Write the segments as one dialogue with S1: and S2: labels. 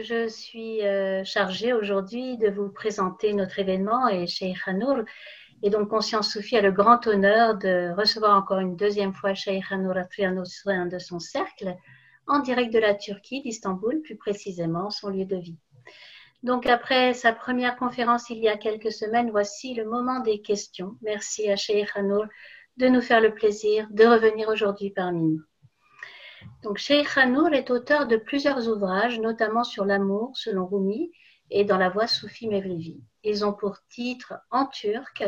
S1: Je suis euh, chargée aujourd'hui de vous présenter notre événement et Sheikh Hanour. Et donc, Conscience Soufi a le grand honneur de recevoir encore une deuxième fois Sheikh Hanour Atriano de son cercle, en direct de la Turquie, d'Istanbul, plus précisément son lieu de vie. Donc, après sa première conférence il y a quelques semaines, voici le moment des questions. Merci à Sheikh Hanour de nous faire le plaisir de revenir aujourd'hui parmi nous. Donc, Sheikh Hanour est auteur de plusieurs ouvrages, notamment sur l'amour selon Rumi et dans la voie soufie Mevlevi. Ils ont pour titre en turc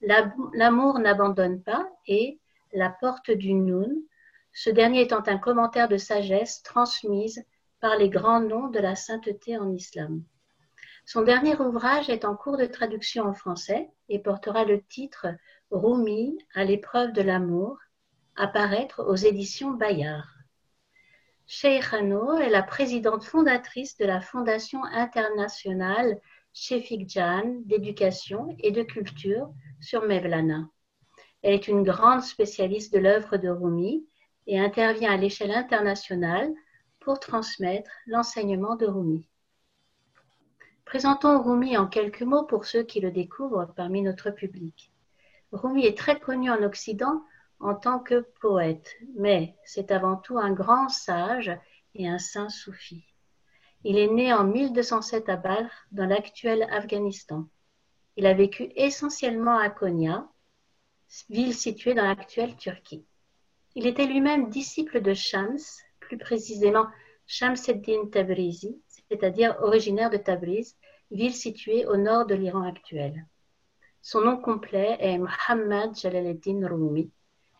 S1: L'amour n'abandonne pas et La porte du Noun, ce dernier étant un commentaire de sagesse transmise par les grands noms de la sainteté en islam. Son dernier ouvrage est en cours de traduction en français et portera le titre Rumi à l'épreuve de l'amour, apparaître aux éditions Bayard. Sheikh Hanour est la présidente fondatrice de la Fondation internationale Shefik Jan d'éducation et de culture sur Mevlana. Elle est une grande spécialiste de l'œuvre de Rumi et intervient à l'échelle internationale pour transmettre l'enseignement de Rumi. Présentons Rumi en quelques mots pour ceux qui le découvrent parmi notre public. Rumi est très connu en Occident en tant que poète, mais c'est avant tout un grand sage et un saint soufi. Il est né en 1207 à Balkh, dans l'actuel Afghanistan. Il a vécu essentiellement à Konya, ville située dans l'actuelle Turquie. Il était lui-même disciple de Shams, plus précisément Shamseddin Tabrizi, c'est-à-dire originaire de Tabriz, ville située au nord de l'Iran actuel. Son nom complet est Muhammad Jalaleddin Rumi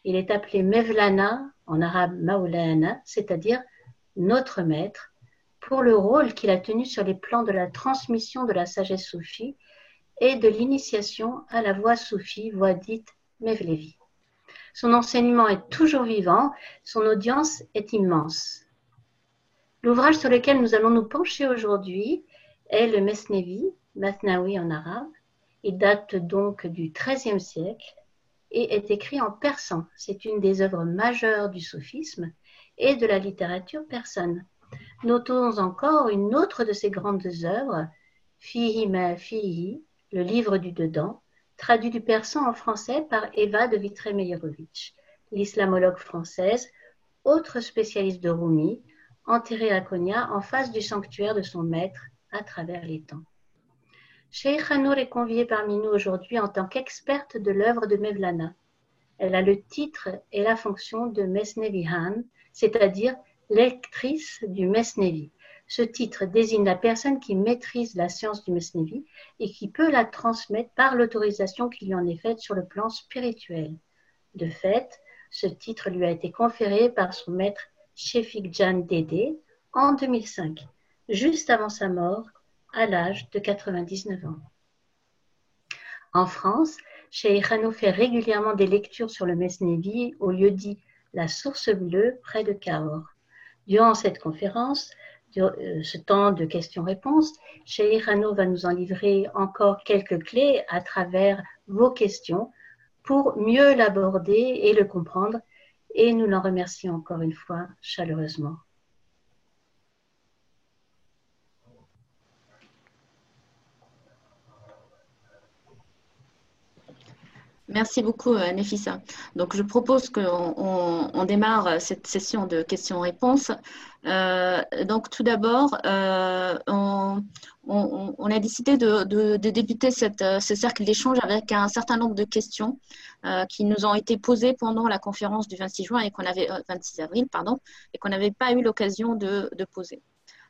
S1: il est appelé Mevlana, en arabe Maulana, c'est-à-dire notre maître, pour le rôle qu'il a tenu sur les plans de la transmission de la sagesse soufie et de l'initiation à la voie soufie, voie dite Mevlevi. Son enseignement est toujours vivant, son audience est immense. L'ouvrage sur lequel nous allons nous pencher aujourd'hui est le Mesnevi, Mathnawi en arabe. Il date donc du XIIIe siècle et est écrit en persan. C'est une des œuvres majeures du soufisme et de la littérature persane. Notons encore une autre de ses grandes œuvres, Fihi ma Fihi, le livre du dedans, traduit du persan en français par Eva de vitré l'islamologue française, autre spécialiste de Rumi, enterrée à Konya en face du sanctuaire de son maître à travers les temps. Sheikh Hanour est conviée parmi nous aujourd'hui en tant qu'experte de l'œuvre de Mevlana. Elle a le titre et la fonction de Mesnevihan, c'est-à-dire lectrice du Mesnevi. Ce titre désigne la personne qui maîtrise la science du Mesnevi et qui peut la transmettre par l'autorisation qui lui en est faite sur le plan spirituel. De fait, ce titre lui a été conféré par son maître Shefik Jan Dede en 2005, juste avant sa mort à l'âge de 99 ans. En France, Cheikh Hano fait régulièrement des lectures sur le Mesnevi au lieu dit La Source Bleue près de Cahors. Durant cette conférence, euh, ce temps de questions-réponses, Cheikh Hano va nous en livrer encore quelques clés à travers vos questions pour mieux l'aborder et le comprendre. Et nous l'en remercions encore une fois chaleureusement.
S2: Merci beaucoup, euh, Nefissa. Donc, je propose qu'on on, démarre cette session de questions-réponses. Euh, donc, tout d'abord, euh, on, a décidé de, débuter cette, ce cercle d'échange avec un certain nombre de questions qui nous ont été posées pendant la conférence du 26 juin et qu'on avait 26 avril, pardon, et qu'on n'avait pas eu l'occasion de, poser.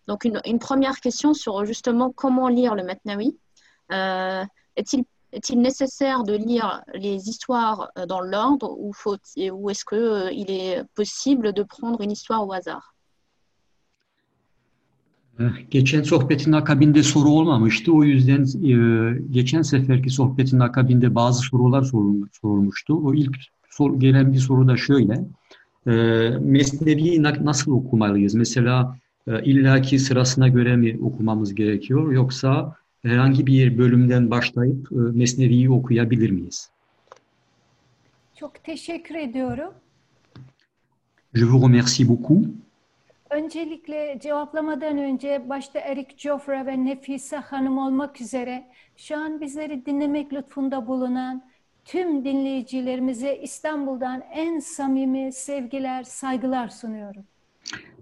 S2: Donc, une, une, première question sur justement comment lire le Matnawi. Est-il est-il nécessaire de lire les histoires euh, dans l'ordre ou, ou est-ce qu'il euh, est possible de prendre une histoire au hasard
S3: Geçen sohbetin akabinde soru olmamıştı. O yüzden e, geçen seferki sohbetin akabinde bazı sorular sorulmuştu. O ilk sor, gelen bir soru da şöyle. E, Mesnevi'yi nasıl okumalıyız? Mesela e, illaki sırasına göre mi okumamız gerekiyor yoksa herhangi bir bölümden başlayıp e, Mesnevi'yi okuyabilir miyiz?
S4: Çok teşekkür ediyorum.
S3: Je vous remercie beaucoup.
S4: Öncelikle cevaplamadan önce başta Eric Joffre ve Nefise Hanım olmak üzere şu an bizleri dinlemek lütfunda bulunan tüm dinleyicilerimize İstanbul'dan en samimi sevgiler, saygılar sunuyorum.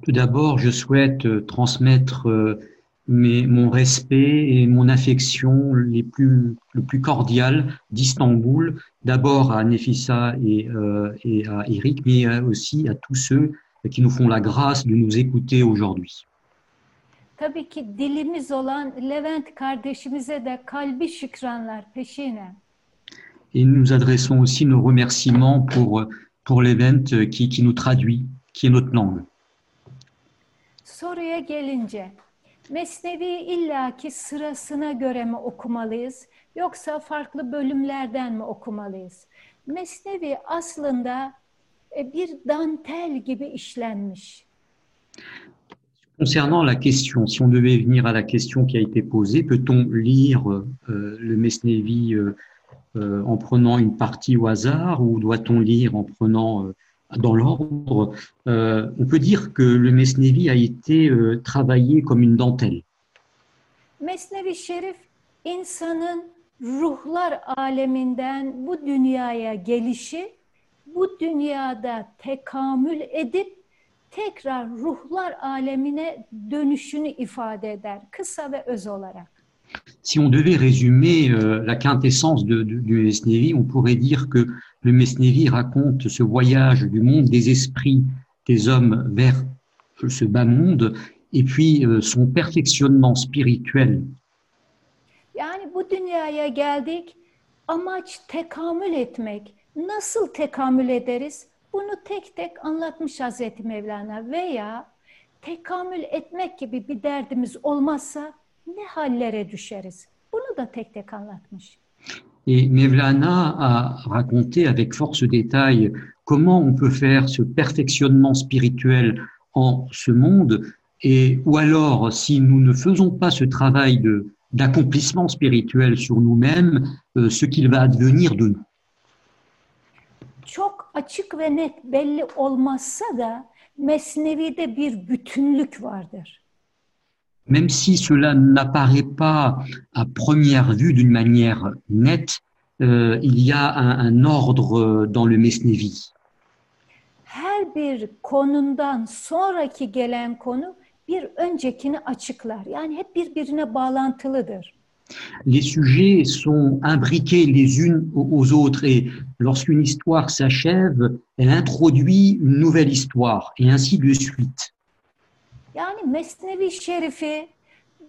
S3: Tout d'abord, je souhaite transmettre euh, mes- mon respect et mon affection les plus, le plus cordial d'Istanbul, d'abord à Nefissa et, euh, et à Eric, mais euh, aussi à tous ceux qui nous font la grâce de nous écouter aujourd'hui.
S4: Tabii ki dilimiz olan Levent kardeşimize de kalbi şükranlar peşine.
S3: Et nous adressons aussi nos remerciements pour, pour l'event qui, qui nous traduit, qui est notre langue.
S4: Soruya gelince,
S3: Concernant la question, si on devait venir à la question qui a été posée, peut-on lire euh, le Mesnevi euh, euh, en prenant une partie au hasard ou doit-on lire en prenant dans l'ordre Euh, On peut dire que le Mesnevi a été euh, travaillé comme une dentelle.
S4: Mesnevi Şerif insanın ruhlar aleminden bu dünyaya gelişi, bu dünyada tekamül edip tekrar ruhlar alemine dönüşünü ifade eder kısa ve öz olarak.
S3: Si on devait résumer euh, la quintessence de, de- du Mesnevi, on pourrait dire que le Mesnevi raconte ce voyage du monde des esprits des hommes vers ce bas monde et puis euh, son perfectionnement spirituel.
S4: Yani bu dünyaya geldik, amaç tekamül etmek. Nasıl tekamül ederiz? Bunu tek tek anlatmış Hazreti Mevlana veya tekamül etmek gibi bir derdimiz olmazsa ne hallere düşeriz? Bunu da tek tek anlatmış.
S3: Et Mevlana a raconté avec force détail comment on peut faire ce perfectionnement spirituel en ce monde et ou alors si nous ne faisons pas ce travail de d'accomplissement spirituel sur nous-mêmes, euh, ce qu'il va advenir de nous.
S4: Çok açık ve net belli olmazsa da Mesnevi'de bir bütünlük vardır.
S3: Même si cela n'apparaît pas à première vue d'une manière nette, euh, il y a un, un ordre dans le Mesnevi.
S4: Her bir konundan sonraki gelen konu bir öncekini açıklar. Yani hep birbirine bağlantılıdır.
S3: Les sujets sont imbriqués les unes aux autres et lorsqu'une histoire s'achève, elle introduit une nouvelle histoire et ainsi de suite.
S4: Yani Mesnevi Şerifi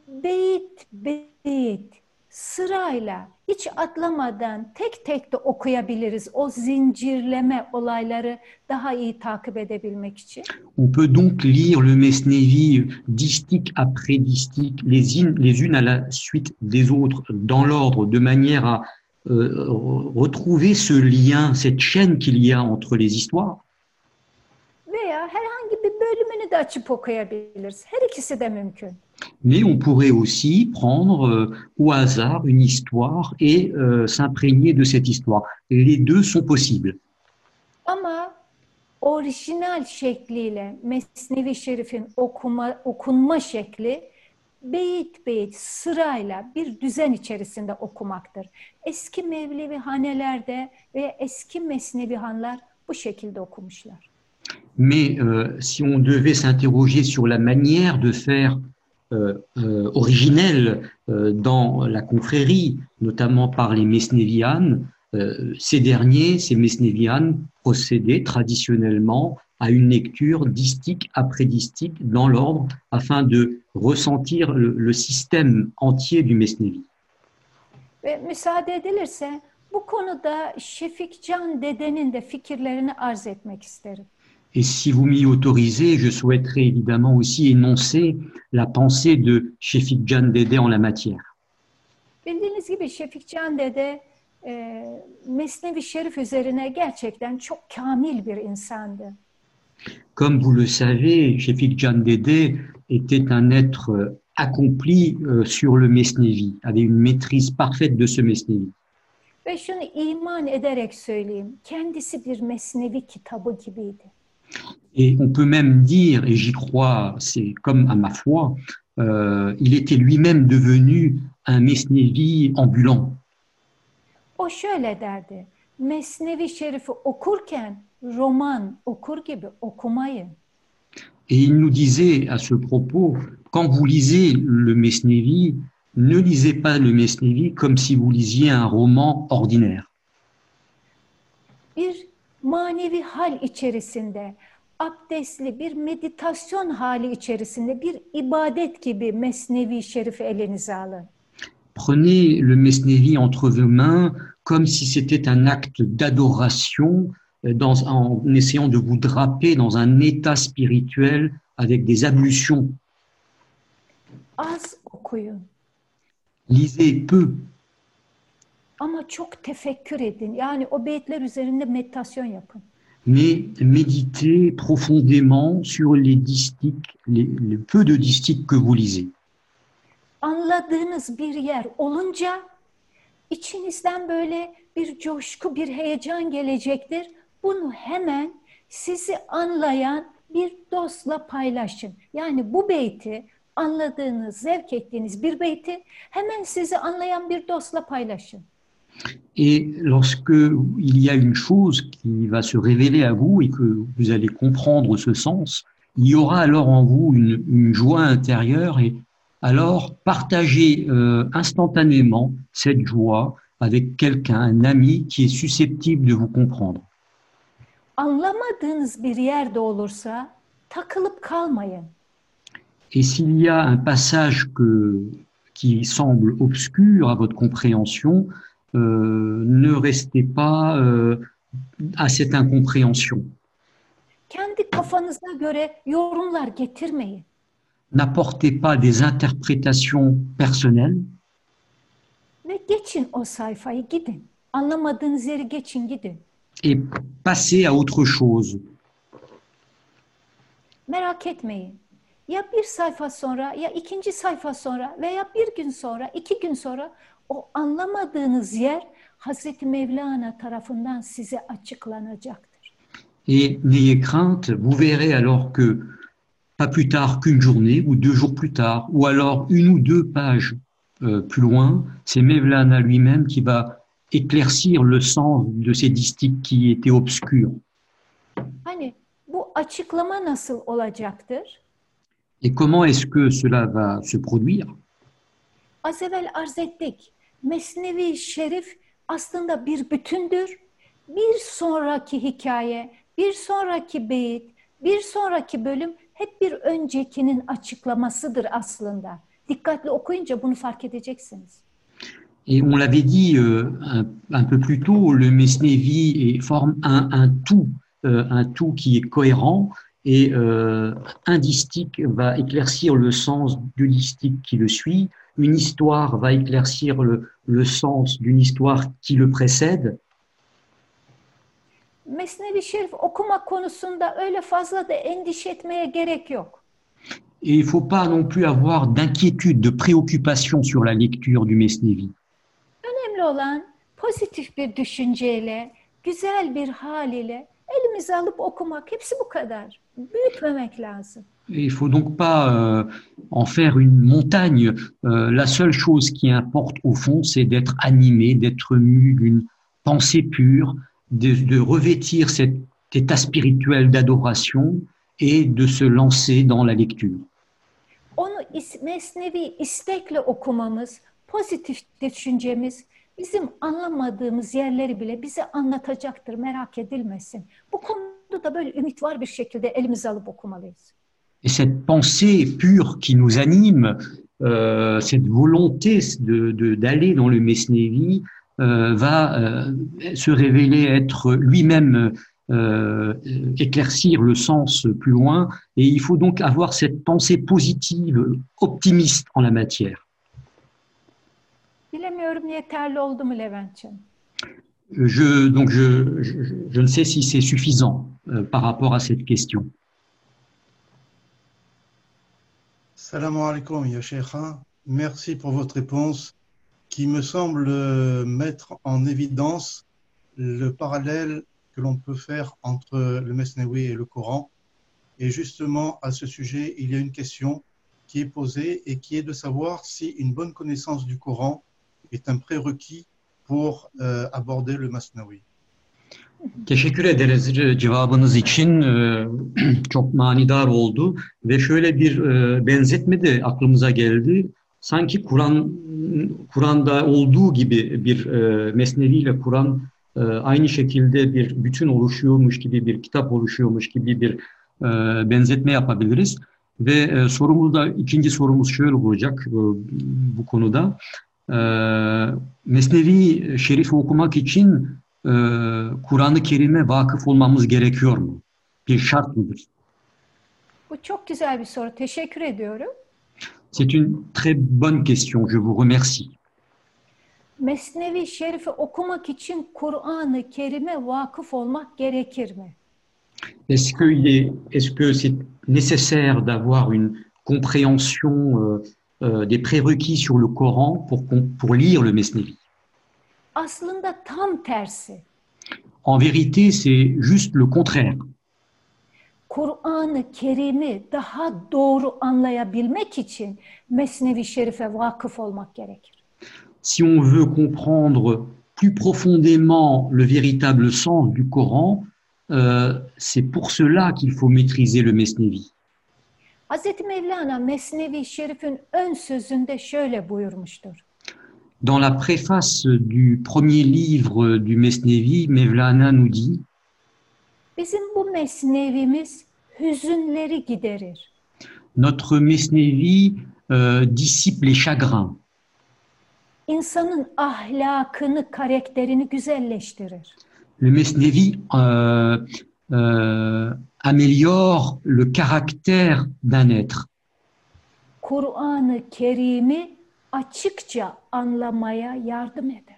S4: beyit beyit sırayla hiç atlamadan tek tek de okuyabiliriz. O zincirleme olayları daha iyi takip edebilmek için.
S3: On peut donc lire le Mesnevi distique après distique, les, in- les unes à la suite des autres, dans l'ordre, de manière à euh, retrouver ce lien, cette chaîne qu'il y a entre les histoires.
S4: De açıp okuyabiliriz. Her ikisi de mümkün.
S3: Mais on pourrait aussi prendre euh, au hasard une histoire et euh, s'imprégner de cette histoire. Les deux sont possibles.
S4: Ama orijinal şekliyle Mesnevi Şerif'in okuma, okunma şekli beyit beyit sırayla bir düzen içerisinde okumaktır. Eski Mevlevi hanelerde ve eski Mesnevi hanlar bu şekilde okumuşlar.
S3: Mais euh, si on devait s'interroger sur la manière de faire euh, euh, originelle dans la confrérie, notamment par les Mesnévianes, ces derniers, ces Mesnévianes, procédaient traditionnellement à une lecture distique après distique dans l'ordre afin de ressentir le, système entier du Mesnévi.
S4: Ve müsaade edilirse bu konuda Şefik Can dedenin de fikirlerini arz etmek isterim.
S3: Et si vous m'y autorisez, je souhaiterais évidemment aussi énoncer la pensée de Shefik Jan Dede en la matière.
S4: Bildiğiniz gibi Şefik Can dede e, Mesnevi Şerif üzerine gerçekten çok kamil bir insandı.
S3: Comme vous le savez, Shefik Jan Dede était un être euh, accompli euh, sur le Mesnevi, avait une maîtrise parfaite de ce Mesnevi.
S4: Ve şunu iman ederek söyleyeyim, kendisi bir Mesnevi kitabı gibiydi.
S3: Et on peut même dire, et j'y crois, c'est comme à ma foi, euh, il était lui-même devenu un Mesnevi ambulant.
S4: O şöyle derdi. Mesnevi Şerif'i okurken roman okur gibi okumayın.
S3: Et il nous disait à ce propos, quand vous lisez le Mesnevi, ne lisez pas le Mesnevi comme si vous lisiez un roman ordinaire.
S4: Bir manevi hal içerisinde, abdestli bir meditasyon hali içerisinde bir ibadet gibi Mesnevi Şerif'i elinize alın.
S3: Prenez le Mesnevi entre vos mains comme si c'était un acte d'adoration euh, dans- en essayant de vous draper dans un état spirituel avec des ablutions.
S4: Az okuyun
S3: Lisez peu,
S4: ama çok tefekkür edin. Yani o beyitler üzerinde meditasyon yapın.
S3: Mais méditez profondément sur les distiques, les, les peu de distiques que vous lisez.
S4: Anladığınız bir yer olunca içinizden böyle bir coşku, bir heyecan gelecektir. Bunu hemen sizi anlayan bir dostla paylaşın. Yani bu beyti anladığınız, zevk ettiğiniz bir beyti hemen sizi anlayan bir dostla paylaşın.
S3: Et lorsque il y a une chose qui va se révéler à vous et que vous allez comprendre ce sens, il y aura alors en vous une, une joie intérieure et alors partagez euh, instantanément cette joie avec quelqu'un, un ami qui est susceptible de vous comprendre.
S4: Anlamadığınız bir yerde olursa takılıp kalmayın.
S3: Et s'il y a un passage que, qui semble obscur à votre compréhension, ne restez pas euh, à cette incompréhension.
S4: Kendi kafanıza göre yorumlar getirmeyin.
S3: N'apportez pas des interprétations personnelles
S4: Ve geçin o sayfayı gidin. Anlamadığınız yeri geçin gidin.
S3: et passez à autre chose.
S4: Merak etmeyin. Ya bir sayfa sonra ya ikinci sayfa sonra veya bir gün sonra iki gün sonra o anlamadığınız yer Hazreti Mevlana tarafından size açıklanacaktır.
S3: Et n'ayez crainte, vous verrez alors que pas plus tard qu'une journée ou deux jours plus tard, ou alors une ou deux pages euh, plus loin, c'est Mevlana lui-même qui va éclaircir le sens de ces distiques qui étaient obscurs.
S4: Hani bu açıklama nasıl olacaktır?
S3: Et comment est-ce que cela va se produire?
S4: Az evvel arz ettik. Mesnevi Şerif aslında bir bütündür. Bir sonraki hikaye, bir sonraki beyit, bir sonraki bölüm hep bir öncekinin açıklamasıdır aslında. Dikkatli okuyunca bunu fark edeceksiniz.
S3: Et on l'avait dit euh, un, un peu plus tôt, le Mesnevi forme un, un tout, euh, un tout qui est cohérent, et euh, un distique va éclaircir le sens du distique qui le suit, une histoire va éclaircir le, le sens d'une histoire qui le précède,
S4: Mesnevi Şerif okumak konusunda öyle fazla da endişe etmeye gerek yok.
S3: et il ne faut pas non plus avoir d'inquiétude, de préoccupation sur la lecture du Mesnevi.
S4: Önemli olan pozitif bir düşünceyle, güzel bir hal ile elimize alıp okumak. Hepsi bu kadar. Büyütmemek lazım.
S3: Il faut donc pas euh, en faire une montagne. Euh, la seule chose qui importe au fond, c'est d'être animé, d'être mu d'une pensée pure, de, de revêtir cet état spirituel d'adoration et de se lancer dans la lecture.
S4: Onu is- mesnevi istekle okumamız, pozitif düşüncemiz bizim anlamadığımız yerleri bile bize anlatacaktır. Merak edilmesin. Bu konuda da böyle ümit var bir şekilde elimize alıp okumalıyız.
S3: Et cette pensée pure qui nous anime, euh, cette volonté de- d'aller dans le Mesnevi, euh, va euh, se révéler être lui-même éclaircir le sens plus loin. Et il faut donc avoir cette pensée positive, optimiste en la matière. Je, donc je, je, je ne sais si c'est suffisant par rapport à cette question.
S5: Salam alaikum, ya. Merci pour votre réponse qui me semble euh, mettre en évidence le parallèle que l'on peut faire entre le Mesnewi et le Coran. Et justement, à ce sujet, il y a une question qui est posée et qui est de savoir si une bonne connaissance du Coran est un prérequis pour euh, aborder le Masnawi.
S3: Teşekkür ederiz cevabınız için. Ee, Çok manidar oldu ve şöyle bir e, benzetme de aklımıza geldi. Sanki Kur'an Kur'an'da olduğu gibi bir e, Mesnevi ile Kur'an e, aynı şekilde bir bütün oluşuyormuş gibi bir kitap oluşuyormuş gibi bir benzetme yapabiliriz. Ve sorumuz da ikinci sorumuz şöyle olacak bu konuda. Mesnevi Şerif'i okumak için e, Kur'an-ı Kerim'e vakıf olmamız gerekiyor mu? Bir şart mıdır?
S4: Bu çok güzel bir soru. Teşekkür ediyorum.
S3: C'est une très bonne question. Je vous remercie.
S4: Mesnevi Şerif'i okumak için Kur'an-ı Kerim'e vakıf olmak gerekir mi?
S3: Est-ce que est, est-ce que c'est nécessaire d'avoir une compréhension euh, euh, des prérequis sur le Coran pour pour lire le Mesnevi?
S4: Aslında tam tersi.
S3: En vérité, c'est juste le contraire.
S4: Kur'an-ı Kerim'i daha doğru anlayabilmek için Mesnevi Şerif'e vakıf olmak gerekir.
S3: Si on veut comprendre plus profondément le véritable sens du Coran, euh, c'est pour cela qu'il faut maîtriser le Mesnevi.
S4: Mevlana Mesnevi Şerif'in ön sözünde şöyle buyurmuştur.
S3: Dans la préface du premier livre du Mesnevi, Mevlana nous dit
S4: Bizim bu mesnevimiz hüzünleri giderir.
S3: Notre Mesnevi euh, dissipe les chagrins.
S4: İnsanın ahlakını, karakterini güzelleştirir.
S3: Le Mesnevi euh, euh, améliore le caractère d'un être.
S4: Kur'an-ı Kerim'i açıkça anlamaya yardım eder.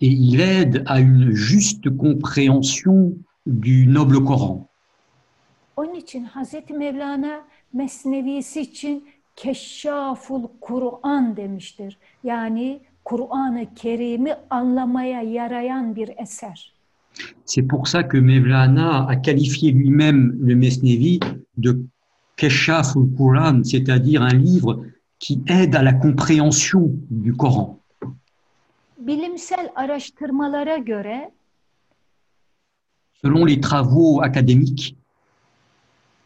S3: Et il aide à une juste compréhension du noble Coran.
S4: Onun için Hazreti Mevlana Mesnevisi için Keşşaful Kur'an demiştir. Yani Kur'an-ı Kerim'i anlamaya yarayan bir eser.
S3: C'est pour ça que Mevlana a qualifié lui-même le Mesnevi de Keshaful Quran, c'est-à-dire un livre qui aide à la compréhension du Coran.
S4: Bilimsel araştırmalara göre
S3: Selon les travaux académiques,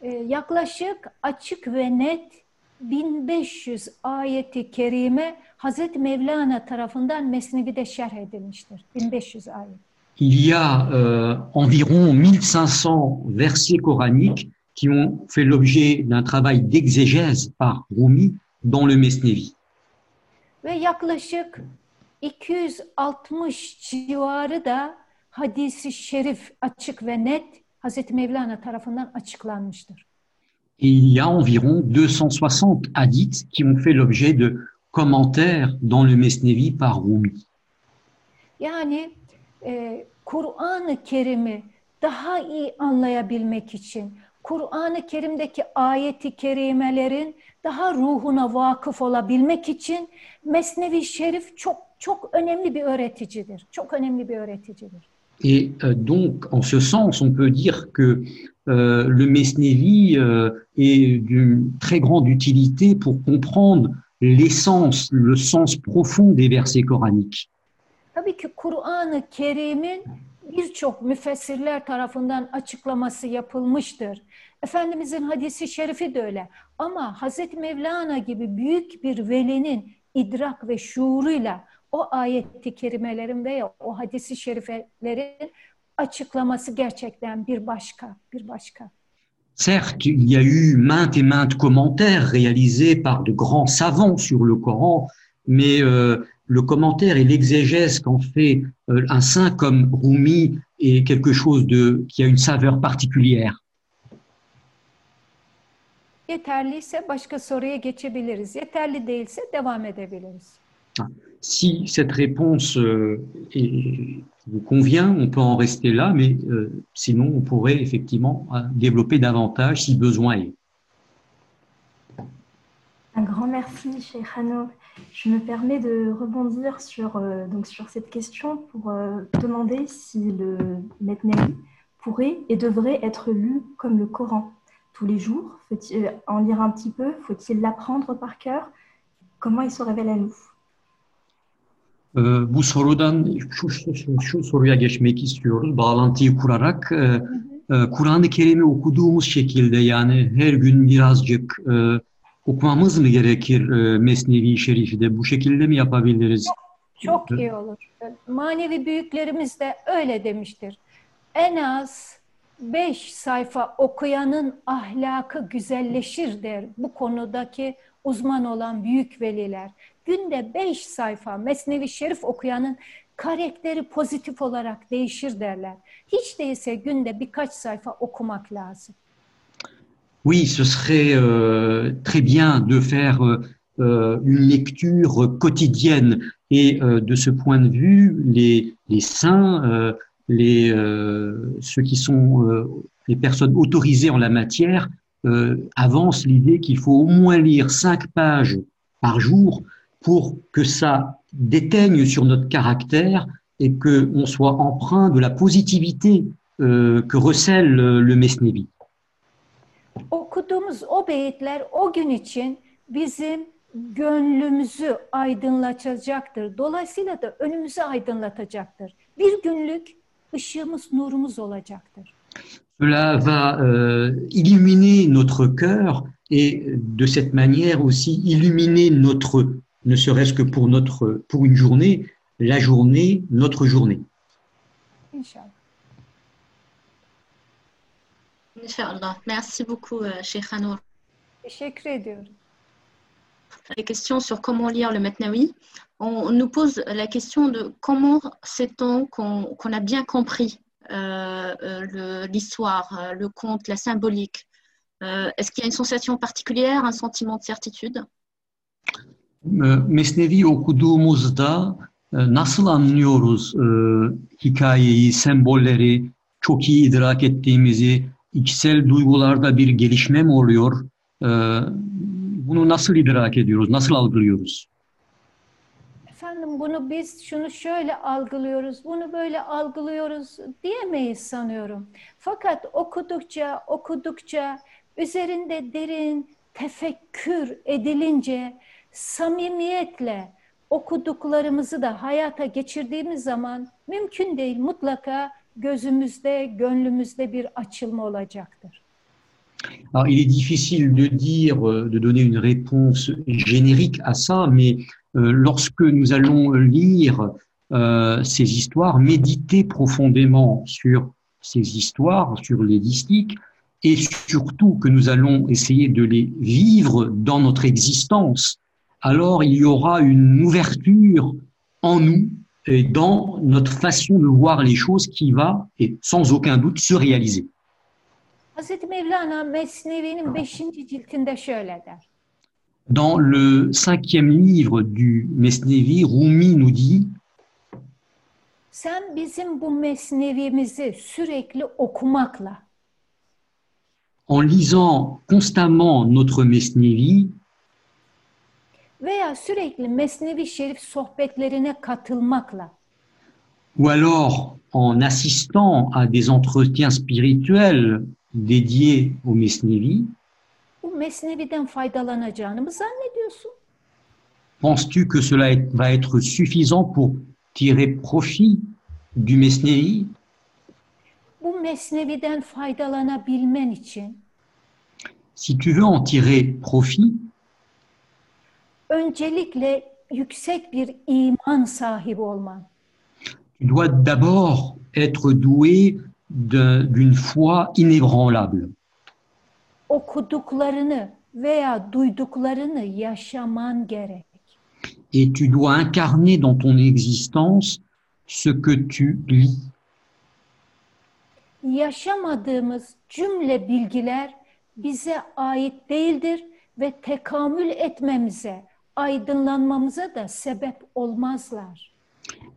S4: e, yaklaşık açık ve net 1500 ayeti kerime Hazreti Mevlana tarafından Mesnevi'de şerh edilmiştir. 1500 ayet.
S3: il y a euh, environ 1500 versets coraniques qui ont fait l'objet d'un travail d'exégèse par Rumi dans le Mesnevi.
S4: Ve yaklaşık 260 civarı da hadisi şerif açık ve net Hazreti Mevlana tarafından açıklanmıştır.
S3: Et il y a environ 260 hadiths qui ont fait l'objet de commentaires dans le Mesnevi par Rumi.
S4: Yani e, Kur'an-ı Kerim'i daha iyi anlayabilmek için Kur'an-ı Kerim'deki ayeti kerimelerin daha ruhuna vakıf olabilmek için Mesnevi Şerif çok çok önemli bir öğreticidir. Çok önemli bir öğreticidir.
S3: Et euh, donc, en ce sens, on peut dire que euh, le Mesnevi euh, est d'une très grande utilité pour comprendre l'essence, le sens profond des versets coraniques.
S4: Tabii ki Kur'an-ı Kerim'in birçok müfessirler tarafından açıklaması yapılmıştır. Efendimizin hadisi şerifi de öyle. Ama Hazreti Mevlana gibi büyük bir velinin idrak ve şuuruyla o ayeti kerimelerin veya o hadisi şeriflerin açıklaması gerçekten bir başka, bir başka.
S3: Certes, il y a eu maintes et maintes commentaires réalisés par de grands savants sur le Coran, mais euh, le commentaire et l'exégèse qu'en fait euh, un saint comme Rumi est quelque chose de qui a une saveur particulière.
S4: Yeterliyse başka soruya geçebiliriz. Yeterli değilse devam edebiliriz.
S3: Si cette réponse euh, est- vous convient, on peut en rester là, mais euh, sinon on pourrait effectivement développer davantage si besoin est.
S6: Un grand merci, Cheikh Hano. Je me permets de rebondir sur, euh, donc sur cette question pour euh, demander si le Metnevi pourrait et devrait être lu comme le Coran, tous les jours Faut-il en lire un petit peu Faut-il l'apprendre par cœur? Comment il se révèle à nous?
S3: Ee, bu sorudan şu, şu, soruya geçmek istiyoruz. Bağlantıyı kurarak e, e, Kur'an-ı Kerim'i okuduğumuz şekilde yani her gün birazcık e, okumamız mı gerekir e, Mesnevi Şerif'i de bu şekilde mi yapabiliriz?
S4: Çok iyi olur. Manevi büyüklerimiz de öyle demiştir. En az beş sayfa okuyanın ahlakı güzelleşir der bu konudaki uzman olan büyük veliler. Günde beş sayfa Mesnevi Şerif okuyanın karakteri pozitif olarak değişir derler. Hiç değilse günde birkaç sayfa okumak lazım.
S3: Oui, ce serait euh, très bien de faire euh, euh, une lecture quotidienne et de ce point de vue, les, saints, les, ceux qui sont les personnes autorisées en la matière avancent l'idée qu'il faut au moins lire cinq pages par jour pour que ça déteigne sur notre caractère et que on soit empreint de la positivité que recèle le, le Mesnevi.
S4: Okuduğumuz o beyitler o gün için bizim gönlümüzü aydınlatacaktır. Dolayısıyla da önümüzü aydınlatacaktır. Bir günlük ışığımız, nurumuz olacaktır.
S3: Cela va euh, illuminer notre cœur et de cette manière aussi illuminer notre, ne serait-ce que pour notre, pour une journée, la journée, notre journée.
S2: Inch'Allah. Merci beaucoup, euh, Cheikh Hanour. Les questions sur comment lire le Metnawi. On nous pose la question de comment sait-on qu'on a bien compris euh, euh, le- l'histoire, le conte, la symbolique? Euh, Est-ce qu'il y a une sensation particulière, un sentiment de certitude?
S3: Mesnevi okuduğumuzda e, nasıl anlıyoruz e, hikayeyi, sembolleri çok iyi idrak ettiğimizi, içsel duygularda bir gelişme mi oluyor? Ee, Bunu nasıl idrak ediyoruz, nasıl algılıyoruz?
S4: Efendim bunu biz şunu şöyle algılıyoruz, bunu böyle algılıyoruz diyemeyiz sanıyorum. Fakat okudukça, okudukça, üzerinde derin tefekkür edilince, samimiyetle okuduklarımızı da hayata geçirdiğimiz zaman mümkün değil mutlaka
S3: il est difficile de dire, de donner une réponse générique à ça, mais euh, lorsque nous allons lire euh, ces histoires, méditer profondément sur ces histoires, sur les mystiques, et surtout que nous allons essayer de les vivre dans notre existence, alors il y aura une ouverture en nous et dans notre façon de voir les choses qui va, et sans aucun doute, se réaliser.
S4: Hazreti Mevlana Mesnevi'nin 5. ciltinde şöyle der.
S3: Dans le cinquième livre du Mesnevi, Rumi nous dit
S4: Sen bizim bu mesnevimizi sürekli okumakla,
S3: en lisant constamment notre Mesnevi
S4: veya sürekli Mesnevi Şerif sohbetlerine katılmakla.
S3: Ou alors en assistant à des entretiens spirituels dédiés au Mesnevi,
S4: bu Mesnevi'den faydalanacağını mı zannediyorsun?
S3: penses-tu que cela va être suffisant pour tirer profit du Mesnevi?
S4: Bu Mesnevi'den faydalanabilmen için.
S3: Si tu veux en tirer profit,
S4: öncelikle yüksek bir iman sahibi olman.
S3: tu dois d'abord être doué d'un- d'une foi inébranlable.
S4: Okuduklarını veya duyduklarını yaşaman gerek.
S3: Et tu dois incarner dans ton existence ce que tu lis.
S4: Yaşamadığımız cümle bilgiler bize ait değildir ve tekamül etmemize, aydınlanmamıza da sebep olmazlar.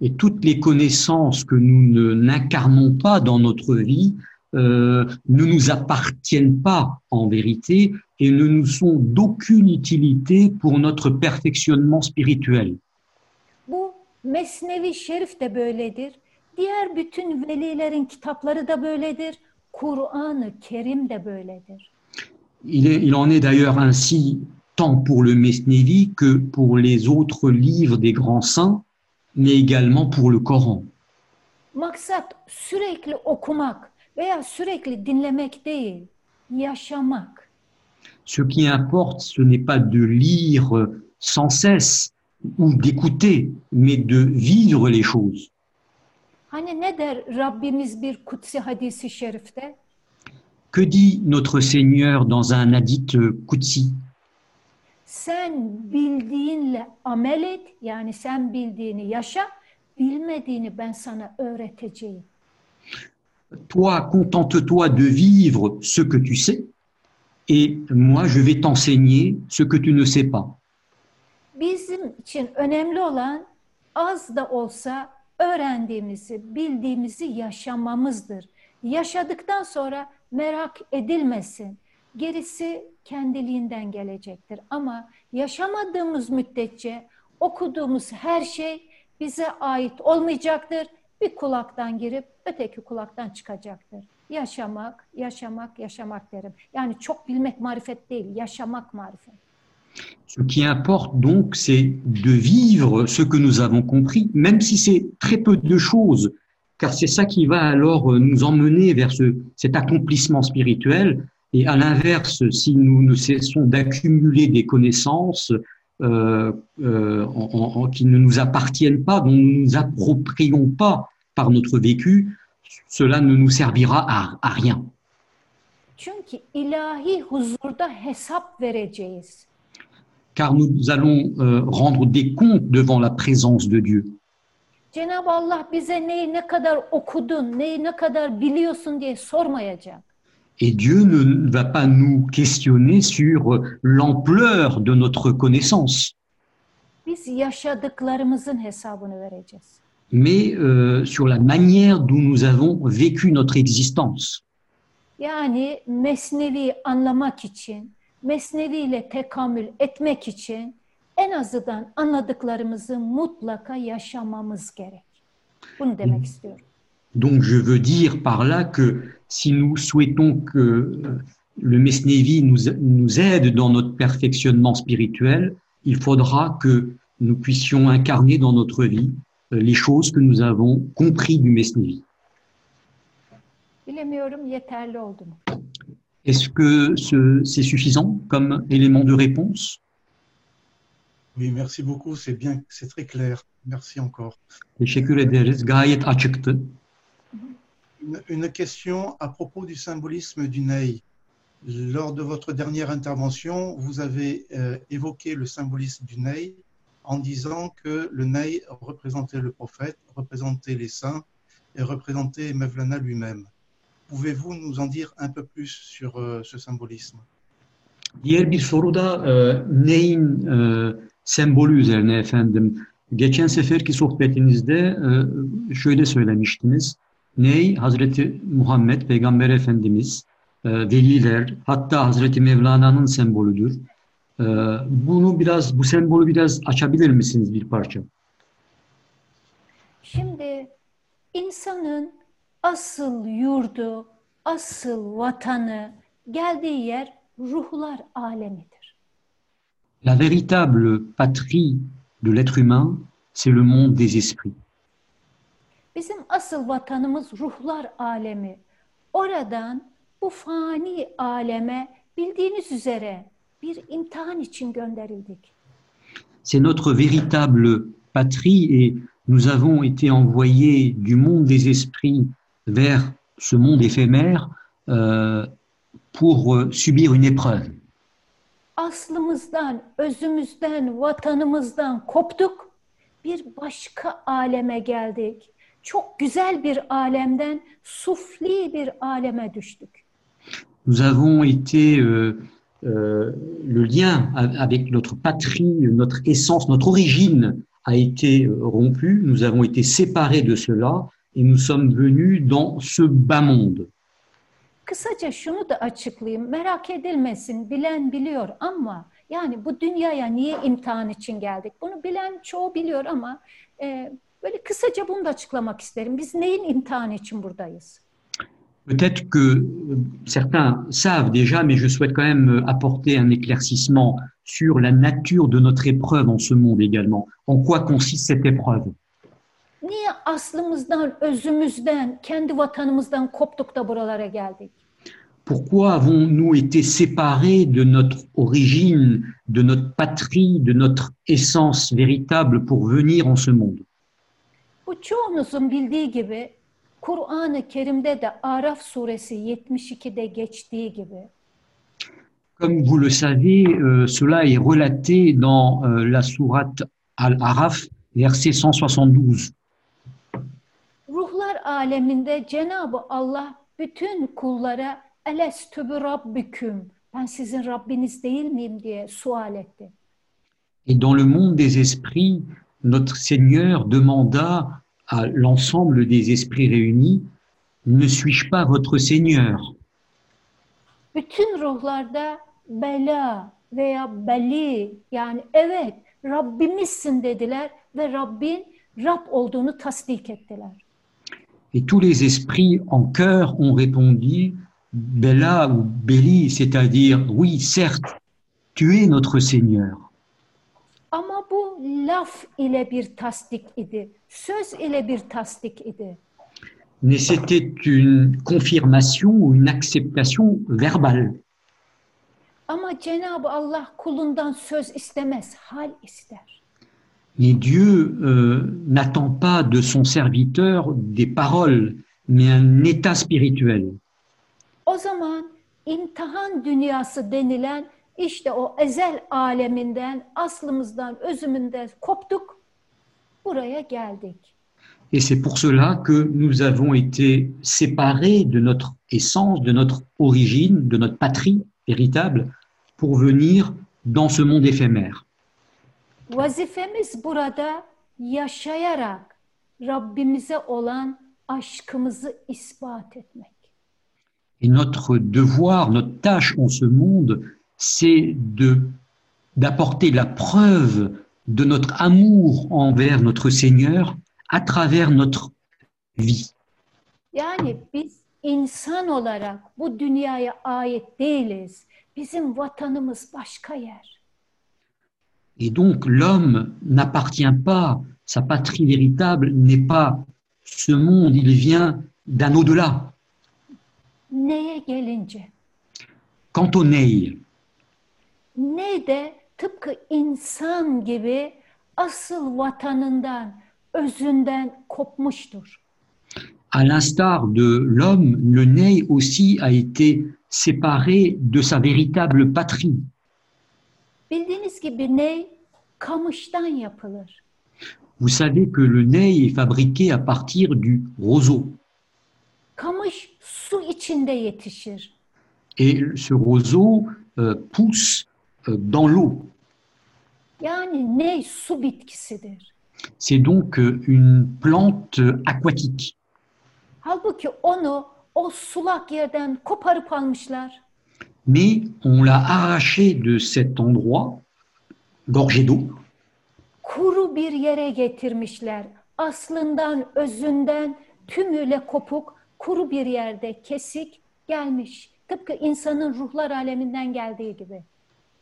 S3: Et toutes les connaissances que nous ne- n'incarnons pas dans notre vie euh, ne nous appartiennent pas en vérité et ne nous sont d'aucune utilité pour notre perfectionnement spirituel.
S4: Bu Mesnevi Şerif de böyledir. Diğer bütün velilerin kitapları da böyledir. Kur'an-ı Kerim de böyledir.
S3: Il, est, il en est d'ailleurs ainsi tant pour le Mesnevi que pour les autres livres des grands saints, mais également pour le Coran.
S4: Maksat sürekli okumak veya sürekli dinlemek değil, yaşamak.
S3: Ce qui importe, ce n'est pas de lire sans cesse ou d'écouter, mais de vivre les choses.
S4: Hani ne der Rabbimiz bir kutsi hadisi şerifte?
S3: Que dit notre Seigneur dans un hadith Qudsi
S4: Sen bildiğinle amel et, yani sen bildiğini yaşa, bilmediğini ben sana öğreteceğim.
S3: Toi, contente-toi de vivre ce que tu sais, et moi, je vais t'enseigner ce que tu ne sais pas.
S4: Bizim için önemli olan az da olsa öğrendiğimizi, bildiğimizi yaşamamızdır. Yaşadıktan sonra merak edilmesin. Gerisi kendiliğinden gelecektir. Ama yaşamadığımız müddetçe okuduğumuz her şey bize ait olmayacaktır. Bir kulaktan girip öteki kulaktan çıkacaktır. Yaşamak, yaşamak, yaşamak derim. Yani çok bilmek marifet değil, yaşamak marifet.
S3: Ce qui importe donc, c'est de vivre ce que nous avons compris, même si c'est très peu de choses, car c'est ça qui va alors nous emmener vers ce, cet accomplissement spirituel. Et à l'inverse, si nous ne cessons d'accumuler des connaissances euh, euh, en- en- en- qui ne nous appartiennent pas, dont nous ne nous approprions pas par notre vécu, cela ne nous servira à, à rien. Car nous allons euh, rendre des comptes devant la présence de Dieu.
S4: Cenab-ı Allah bize neyi ne kadar okudun, neyi ne kadar biliyorsun diye sormayacak.
S3: Et Dieu ne va pas nous questionner sur l'ampleur de notre connaissance,
S4: Biz yaşadıklarımızın hesabını vereceğiz.
S3: mais euh, sur la manière dont nous avons vécu notre existence.
S4: Yani Mesnevi anlamak için, Mesnevi ile tekamül etmek için en azından anladıklarımızı mutlaka yaşamamız gerek. Bunu demek istiyorum.
S3: Donc je veux dire par là que si nous souhaitons que euh, le Mesnevi nous, nous aide dans notre perfectionnement spirituel, il faudra que nous puissions incarner dans notre vie euh, les choses que nous avons compris du Mesnevi. Est-ce que ce- c'est suffisant comme élément de réponse?
S5: Oui, merci beaucoup. C'est bien, c'est très clair. Merci encore.
S3: Teşekkür ederiz. Gayet açıktı.
S5: Une, question à propos du symbolisme du ney. Lors de votre dernière intervention, vous avez euh, évoqué le symbolisme du ney en disant que le ney représentait le prophète, représentait les saints et représentait Mevlana lui-même. Pouvez-vous nous en dire un peu plus sur euh, ce symbolisme?
S3: Diğer bir soru da e, neyin e, sembolü üzerine efendim. Geçen seferki sohbetinizde e, şöyle söylemiştiniz. Ney Hazreti Muhammed Peygamber Efendimiz, e, veliler, hatta Hazreti Mevlana'nın sembolüdür. E, bunu biraz, bu sembolü biraz açabilir misiniz bir parça?
S4: Şimdi insanın asıl yurdu, asıl vatanı, geldiği yer ruhlar alemidir.
S3: La véritable patrie de l'être humain, c'est le monde des esprits.
S4: Bizim asıl vatanımız ruhlar alemi. Oradan bu fani aleme bildiğiniz üzere bir imtihan için gönderildik.
S3: C'est notre véritable patrie et nous avons été envoyés du monde des esprits vers ce monde éphémère euh, pour euh, subir une épreuve.
S4: Aslımızdan, özümüzden, vatanımızdan koptuk. Bir başka aleme geldik. Çok güzel bir alemden sufli bir aleme düştük.
S3: Nous avons été euh, euh, le lien avec notre patrie, notre essence, notre origine a été euh, rompu. Nous avons été séparés de cela et nous sommes venus dans ce bas monde.
S4: Kısaca şunu da açıklayayım. Merak edilmesin. Bilen biliyor ama yani bu dünyaya niye imtihan için geldik? Bunu bilen çoğu biliyor ama e, böyle kısaca bunu da açıklamak isterim. Biz neyin imtihanı için buradayız?
S3: Peut-être que euh, certains savent déjà, mais je souhaite quand même euh, apporter un éclaircissement sur la nature de notre épreuve en ce monde également. En quoi consiste cette épreuve?
S4: Niye aslımızdan, özümüzden, kendi vatanımızdan koptuk da buralara geldik?
S3: Pourquoi avons-nous été séparés de notre origine, de notre patrie, de notre essence véritable pour venir en ce monde?
S4: Bu çoğunuzun bildiği gibi Kur'an-ı Kerim'de de Araf suresi 72'de geçtiği gibi
S3: Comme vous le savez, euh, cela est relaté dans euh, la sourate Al-Araf, verset 172.
S4: ruhlar aleminde Cenab-ı Allah bütün kullara elestübü rabbüküm ben sizin Rabbiniz değil miyim diye sual etti.
S3: Et dans le monde des esprits, notre Seigneur demanda à l'ensemble des esprits réunis, ne suis-je pas votre Seigneur?
S4: Bütün ruhlarda bela veya beli yani evet Rabbimizsin dediler ve Rabbin Rab olduğunu tasdik ettiler.
S3: Et tous les esprits en chœur ont répondu, Bella ou Béli, c'est-à-dire, oui, certes, tu es notre Seigneur.
S4: Laf ile bir tasdik idi. Söz ile bir tasdik idi.
S3: Mais c'était une confirmation ou une acceptation verbale.
S4: Ama Cenab-ı Allah kulundan söz istemez, hal ister.
S3: Mais Dieu euh, n'attend pas de son serviteur des paroles, mais un état spirituel.
S4: O zaman imtihan dünyası denilen işte o ezel aleminden, aslımızdan, özümünden koptuk. Buraya geldik.
S3: Et c'est pour cela que nous avons été séparés de notre essence, de notre origine, de notre patrie véritable, pour venir dans ce monde éphémère.
S4: Vazifemiz burada yaşayarak Rabbimize olan aşkımızı ispat etmek.
S3: Et notre devoir, notre tâche en ce monde, c'est d'apporter la preuve de notre amour envers notre Seigneur à travers notre vie.
S4: Yani biz insan olarak bu dünyaya ait değiliz. Bizim vatanımız başka yer.
S3: Et donc l'homme n'appartient pas, sa patrie véritable n'est pas ce monde, il vient d'un au-delà.
S4: Neye gelince?
S3: Quant au Ney,
S4: Ne de tıpkı insan gibi asıl vatanından, özünden kopmuştur.
S3: à l'instar de l'homme, le Ney aussi a été séparé de sa véritable patrie.
S4: Bildiğiniz gibi ney kamıştan yapılır.
S3: Vous savez que le Ney est fabriqué à partir du roseau.
S4: Kamış su içinde yetişir.
S3: Et ce roseau euh, pousse dans l'eau.
S4: Yani ney su bitkisidir.
S3: C'est donc euh, une plante aquatique.
S4: Halbuki onu o sulak yerden koparıp almışlar.
S3: Mais on l'a arraché de cet endroit, gorgé d'eau,
S4: Kuru bir yere getirmişler. Aslından, özünden tümüyle kopuk, kuru bir yerde kesik gelmiş. Tıpkı insanın ruhlar aleminden geldiği gibi.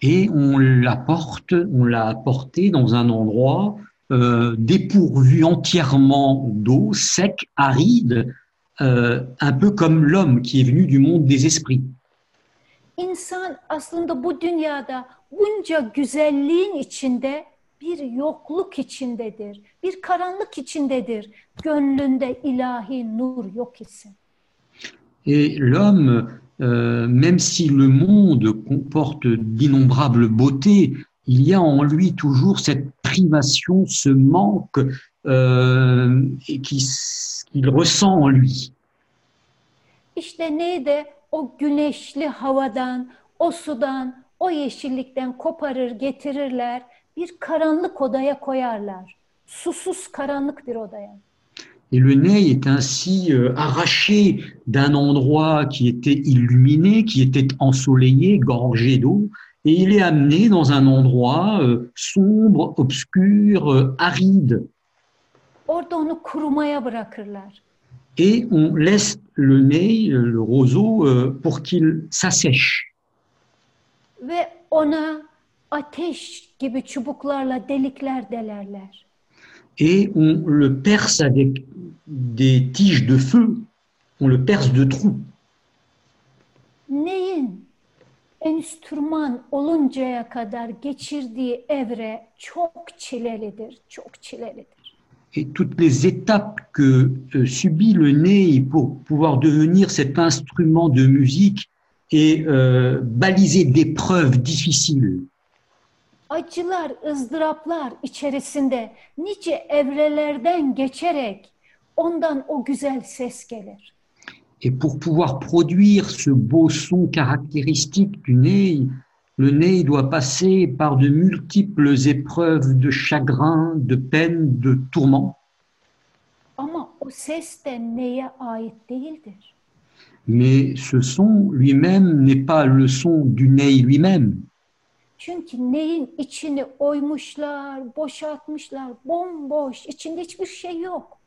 S3: Et on l'apporte, on l'a apporté dans un endroit euh, dépourvu entièrement d'eau, sec, aride, euh, un peu comme l'homme qui est venu du monde des esprits.
S4: İnsan aslında bu dünyada bunca güzelliğin içinde bir yokluk içindedir. Bir karanlık içindedir. Gönlünde ilahi nur yok ise.
S3: Et l'homme, euh, même si le monde comporte d'innombrables beautés, il y a en lui toujours cette privation, ce manque euh, qu'il ressent en lui.
S4: İşte neydi? O güneşli havadan, o sudan, o yeşillikten koparır, getirirler. Bir karanlık odaya koyarlar. Susuz karanlık bir odaya.
S3: Et le nez est ainsi euh, arraché d'un endroit qui était illuminé, qui était ensoleillé, gorgé d'eau, et il est amené dans un endroit euh, sombre, obscur, euh, aride. Et on laisse le ney, le roseau, pour qu'il s'assèche.
S4: ve ona ateş gibi çubuklarla delikler delerler.
S3: Et on le perce avec des tiges de feu, on le perce de trous.
S4: Neyin enstrüman oluncaya kadar geçirdiği evre çok çilelidir, çok çilelidir.
S3: Et toutes les étapes que euh, subit le ney pour pouvoir devenir cet instrument de musique est euh, balisé d'épreuves difficiles.
S4: Acılar, ızdıraplar içerisinde nice evrelerden geçerek ondan o güzel ses gelir.
S3: Et pour pouvoir produire ce beau son caractéristique du ney, le ney doit passer par de multiples épreuves de chagrin, de peine, de tourment.
S4: Ama o ses de neye ait değildir.
S3: Mais ce son lui-même n'est pas le son du ney lui-même.
S4: Çünkü neyin içini oymuşlar, boşaltmışlar, bomboş, içinde hiçbir şey yok.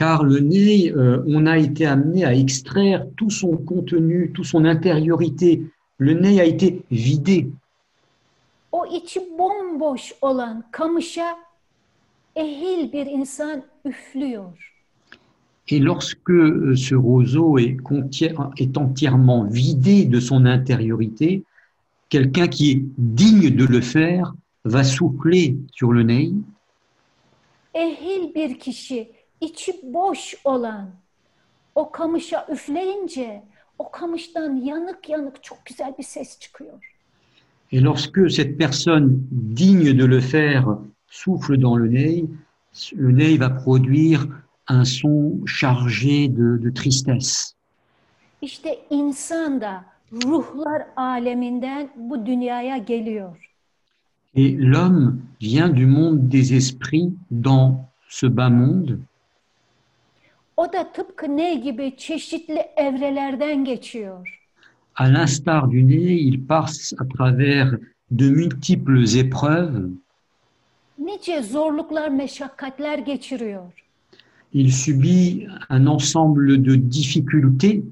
S3: Car le euh, on a été amené à extraire tout son contenu, toute son intériorité. Le ney a été vidé.
S4: O içi bomboş olan kamışa ehil bir insan üflüyor.
S3: Et lorsque euh, ce roseau est, est entièrement vidé de son intériorité, quelqu'un qui est digne de le faire va souffler sur le ney.
S4: Ehil bir kişi içi boş olan o kamışa üfleyince o kamıştan yanık yanık çok güzel bir ses çıkıyor.
S3: Et lorsque cette personne digne de le faire souffle dans le ney, le ney va produire un son chargé de, de tristesse.
S4: İşte insan da ruhlar aleminden bu dünyaya geliyor.
S3: Et l'homme vient du monde des esprits dans ce bas monde.
S4: O da tıpkı ne gibi çeşitli evrelerden geçiyor.
S3: À l'instar du nez, il passe à travers de multiples épreuves.
S4: Nice zorluklar, meşakkatler geçiriyor.
S3: Il subit un ensemble de difficultés.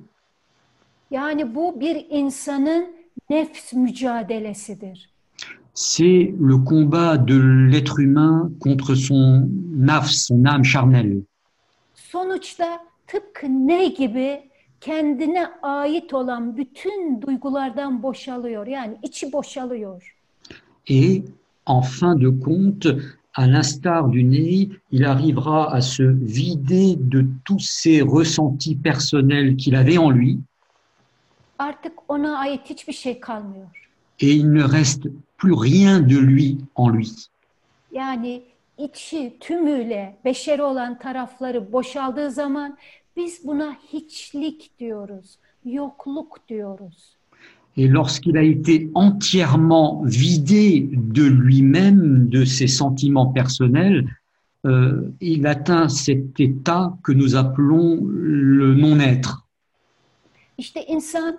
S4: Yani bu bir insanın nefs mücadelesidir.
S3: C'est le combat de l'être humain contre son nafs, son âme charnelle.
S4: Sonuçta tıpkı ne gibi kendine ait olan bütün duygulardan boşalıyor. Yani içi boşalıyor.
S3: Et en fin de compte, à l'instar du nez, il arrivera à se vider de tous ses ressentis personnels qu'il avait en lui
S4: Artık ona ait hiçbir şey kalmıyor.
S3: et il ne reste plus rien de lui en lui.
S4: Yani içi tümüyle beşeri olan tarafları boşaldığı zaman biz buna hiçlik diyoruz, yokluk diyoruz.
S3: Et lorsqu'il a été entièrement vidé de lui-même, de ses sentiments personnels, euh, il atteint cet état que nous appelons le non-être.
S4: İşte insan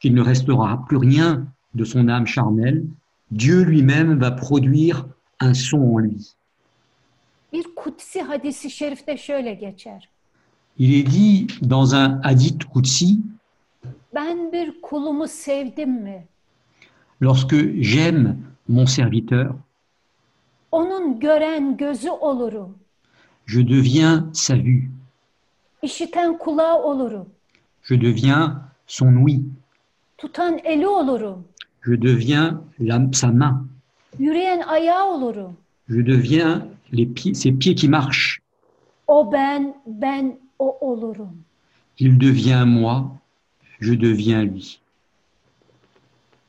S3: qu'il ne restera plus rien de son âme charnelle, Dieu lui-même va produire un son en lui.
S4: Kutsi.
S3: Il est dit dans un hadith Qudsi,
S4: Ben
S3: lorsque j'aime mon serviteur, je deviens sa vue, je deviens son ouïe,
S4: Tutan eli olurum.
S3: je deviens la- sa main,
S4: Yürüyen ayağı olurum.
S3: je deviens les pieds, ses pieds qui marchent.
S4: O ben, ben o olurum.
S3: Il devient moi, je deviens lui.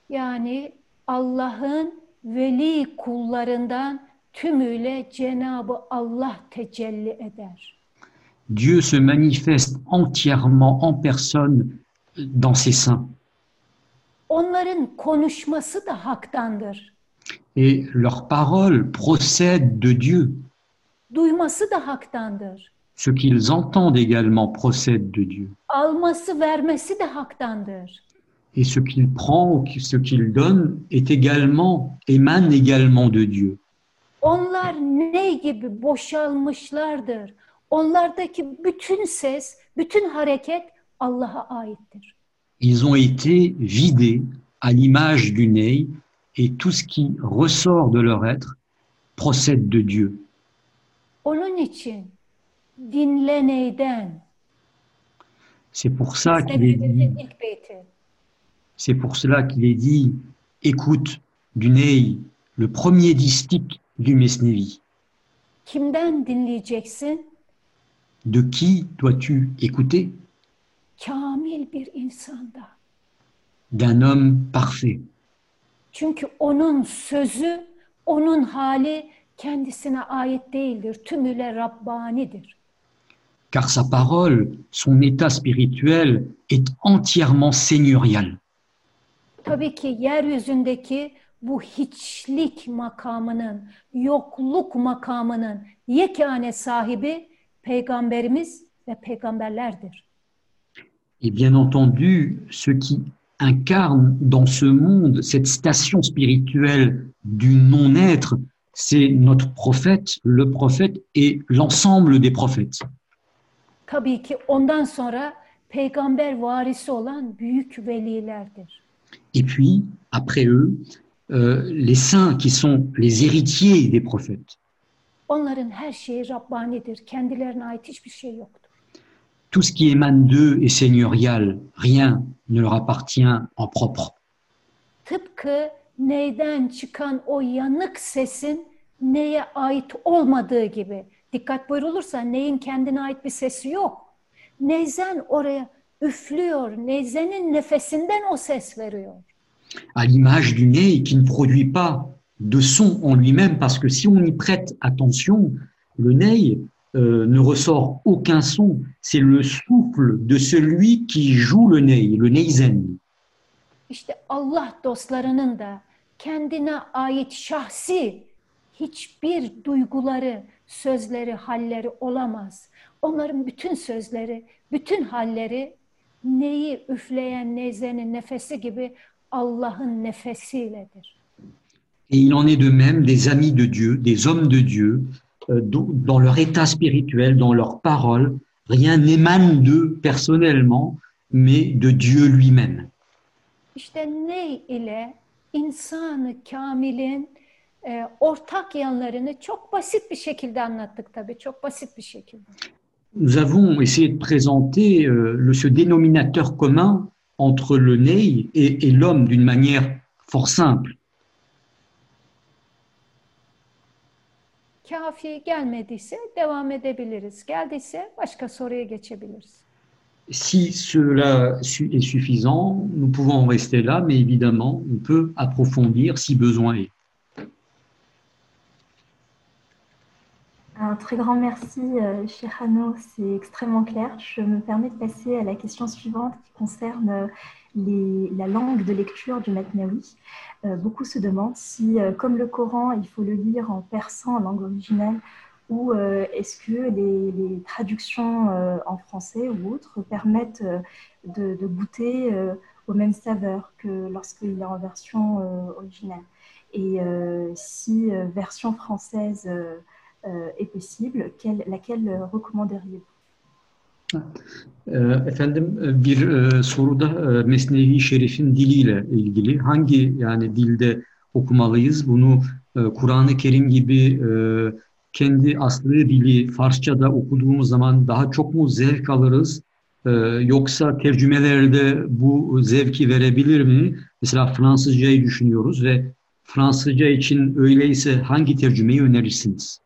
S4: Yani Allah'ın veli kullarından tümüyle Cenabı Allah tecelli eder.
S3: Dieu se manifeste entièrement en personne dans ses saints.
S4: Onların konuşması da haktandır.
S3: Et leurs paroles procèdent de Dieu.
S4: Duyması da haktandır.
S3: Ce qu'ils entendent également procède de Dieu.
S4: Alması, vermesi de haktandır.
S3: Et ce qu'il prend, ou ce qu'il donne, est également, émane également de Dieu.
S4: Onlar ne gibi boşalmışlardır. Onlardaki bütün ses, bütün hareket Allah'a aittir.
S3: Ils ont été vidés à l'image du ney et tout ce qui ressort de leur être procède de Dieu. C'est pour ça qu'il est dit, c'est pour cela qu'il est dit, écoute du ney, le premier distique du Mesnevi. De qui dois-tu écouter?
S4: Kamil bir insanda.
S3: D'un homme parfait.
S4: Çünkü onun sözü, onun hali kendisine ait değildir. Tümüyle Rabbanidir.
S3: car sa parole, son état spirituel est entièrement seigneurial.
S4: Tabii ki yeryüzündeki bu hiçlik makamının, yokluk makamının yekane sahibi peygamberimiz ve peygamberlerdir.
S3: Et bien entendu, ce qui incarne dans ce monde cette station spirituelle du non-être, c'est notre prophète, le prophète et l'ensemble des prophètes.
S4: Tabii ki ondan sonra peygamber varisi olan büyük velilerdir.
S3: Et puis, après eux, euh, les saints qui sont les héritiers des prophètes.
S4: Onların her şeyi Rabbanidir. Kendilerine ait hiçbir şey yoktur.
S3: Tout ce qui émane d'eux est seigneurial, rien ne leur appartient en propre.
S4: Tıpkı neyden çıkan o yanık sesin neye ait olmadığı gibi. Dikkat buyurulursa neyin kendine ait bir sesi yok. Neyzen oraya üflüyor. Neyzenin nefesinden o ses veriyor.
S3: à l'image du nez qui ne produit pas de son en lui-même, parce que si on y prête attention, le nez euh, ne ressort aucun son. C'est le souffle de celui qui joue le nez, le neizen.
S4: İşte Allah dostlarının da kendine ait şahsi hiçbir duyguları, sözleri, halleri olamaz. Onların bütün sözleri, bütün halleri neyi üfleyen neyzenin nefesi gibi Allah'ın nefesiyledir.
S3: Et il en est de même des amis de Dieu, des hommes de Dieu, dans leur état spirituel, dans leurs paroles. Rien n'émane d'eux personnellement, mais de Dieu lui-même.
S4: İşte ney ile insanı kamilin e, ortak yanlarını çok basit bir şekilde anlattık tabii, çok basit bir şekilde.
S3: Nous avons essayé de présenter euh, le, ce dénominateur commun entre le ney et, et l'homme d'une manière fort simple. Si cela est suffisant, nous pouvons en rester là, mais évidemment, on peut approfondir si besoin est.
S6: Un très grand merci, euh, cher Hanno, c'est extrêmement clair. Je me permets de passer à la question suivante qui concerne euh, la langue de lecture du Matnaoui. Euh, beaucoup se demandent si, comme le Coran, il faut le lire en persan, en langue originale, ou est-ce que les, traductions en français ou autres permettent de, de goûter aux mêmes saveurs que lorsqu'il est en version originale. Et si version française est possible, quelle, laquelle euh, recommanderiez-vous
S3: Ee, Efendim e, bir e, soruda e, Mesnevi Şerif'in diliyle ilgili hangi yani dilde okumalıyız? Bunu Kur'an-ı Kerim gibi kendi aslı dili Farsça'da okuduğumuz zaman daha çok mu zevk alırız? Yoksa tercümelerde bu zevki verebilir mi? Mesela Fransızcayı düşünüyoruz ve Fransızca için öyleyse hangi tercümeyi önerirsiniz?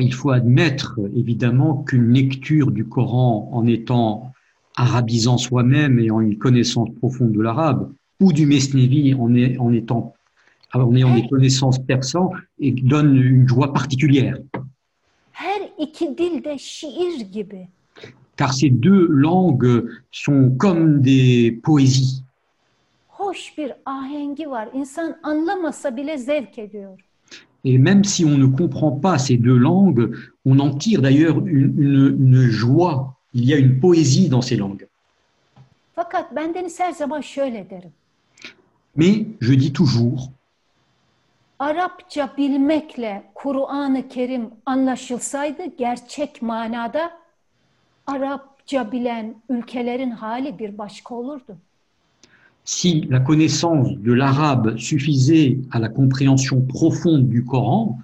S3: Il faut admettre évidemment qu'une lecture du Coran en étant arabisant soi-même et en une connaissance profonde de l'arabe, ou du Mesnevi en étant en ayant des connaissances persan et donne une joie particulière. Car ces deux langues sont comme des poésies. Et même si on ne comprend pas ces deux langues, on en tire d'ailleurs une, une- une joie. Il y a une poésie dans ces langues.
S4: Derim.
S3: Mais je dis toujours,
S4: Arapça bilmekle Kur'an-ı Kerim anlaşılsaydı gerçek manada Arapça bilen ülkelerin hali bir başka olurdu.
S3: si la connaissance de l'arabe suffisait à la compréhension profonde du Coran,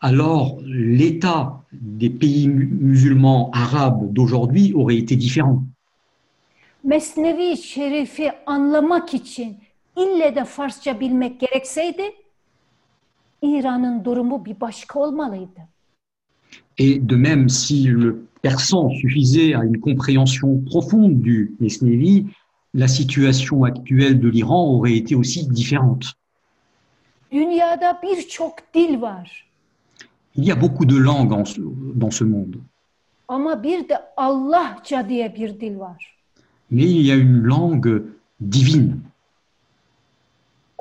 S3: alors l'état des pays mu- musulmans arabes d'aujourd'hui aurait été différent.
S4: Mesnevi Şerif'i anlamak için ille de Farsça bilmek gerekseydi İran'ın durumu bir başka olmalıydı.
S3: Et de même, si le persan suffisait à une compréhension profonde du Mesnevi, la situation actuelle de l'Iran aurait été aussi différente.
S4: Dünyada birçok dil var
S3: Il y a beaucoup de langues en ce- dans ce monde,
S4: ama bir de Allahça diye bir dil var.
S3: mais il y a une langue divine.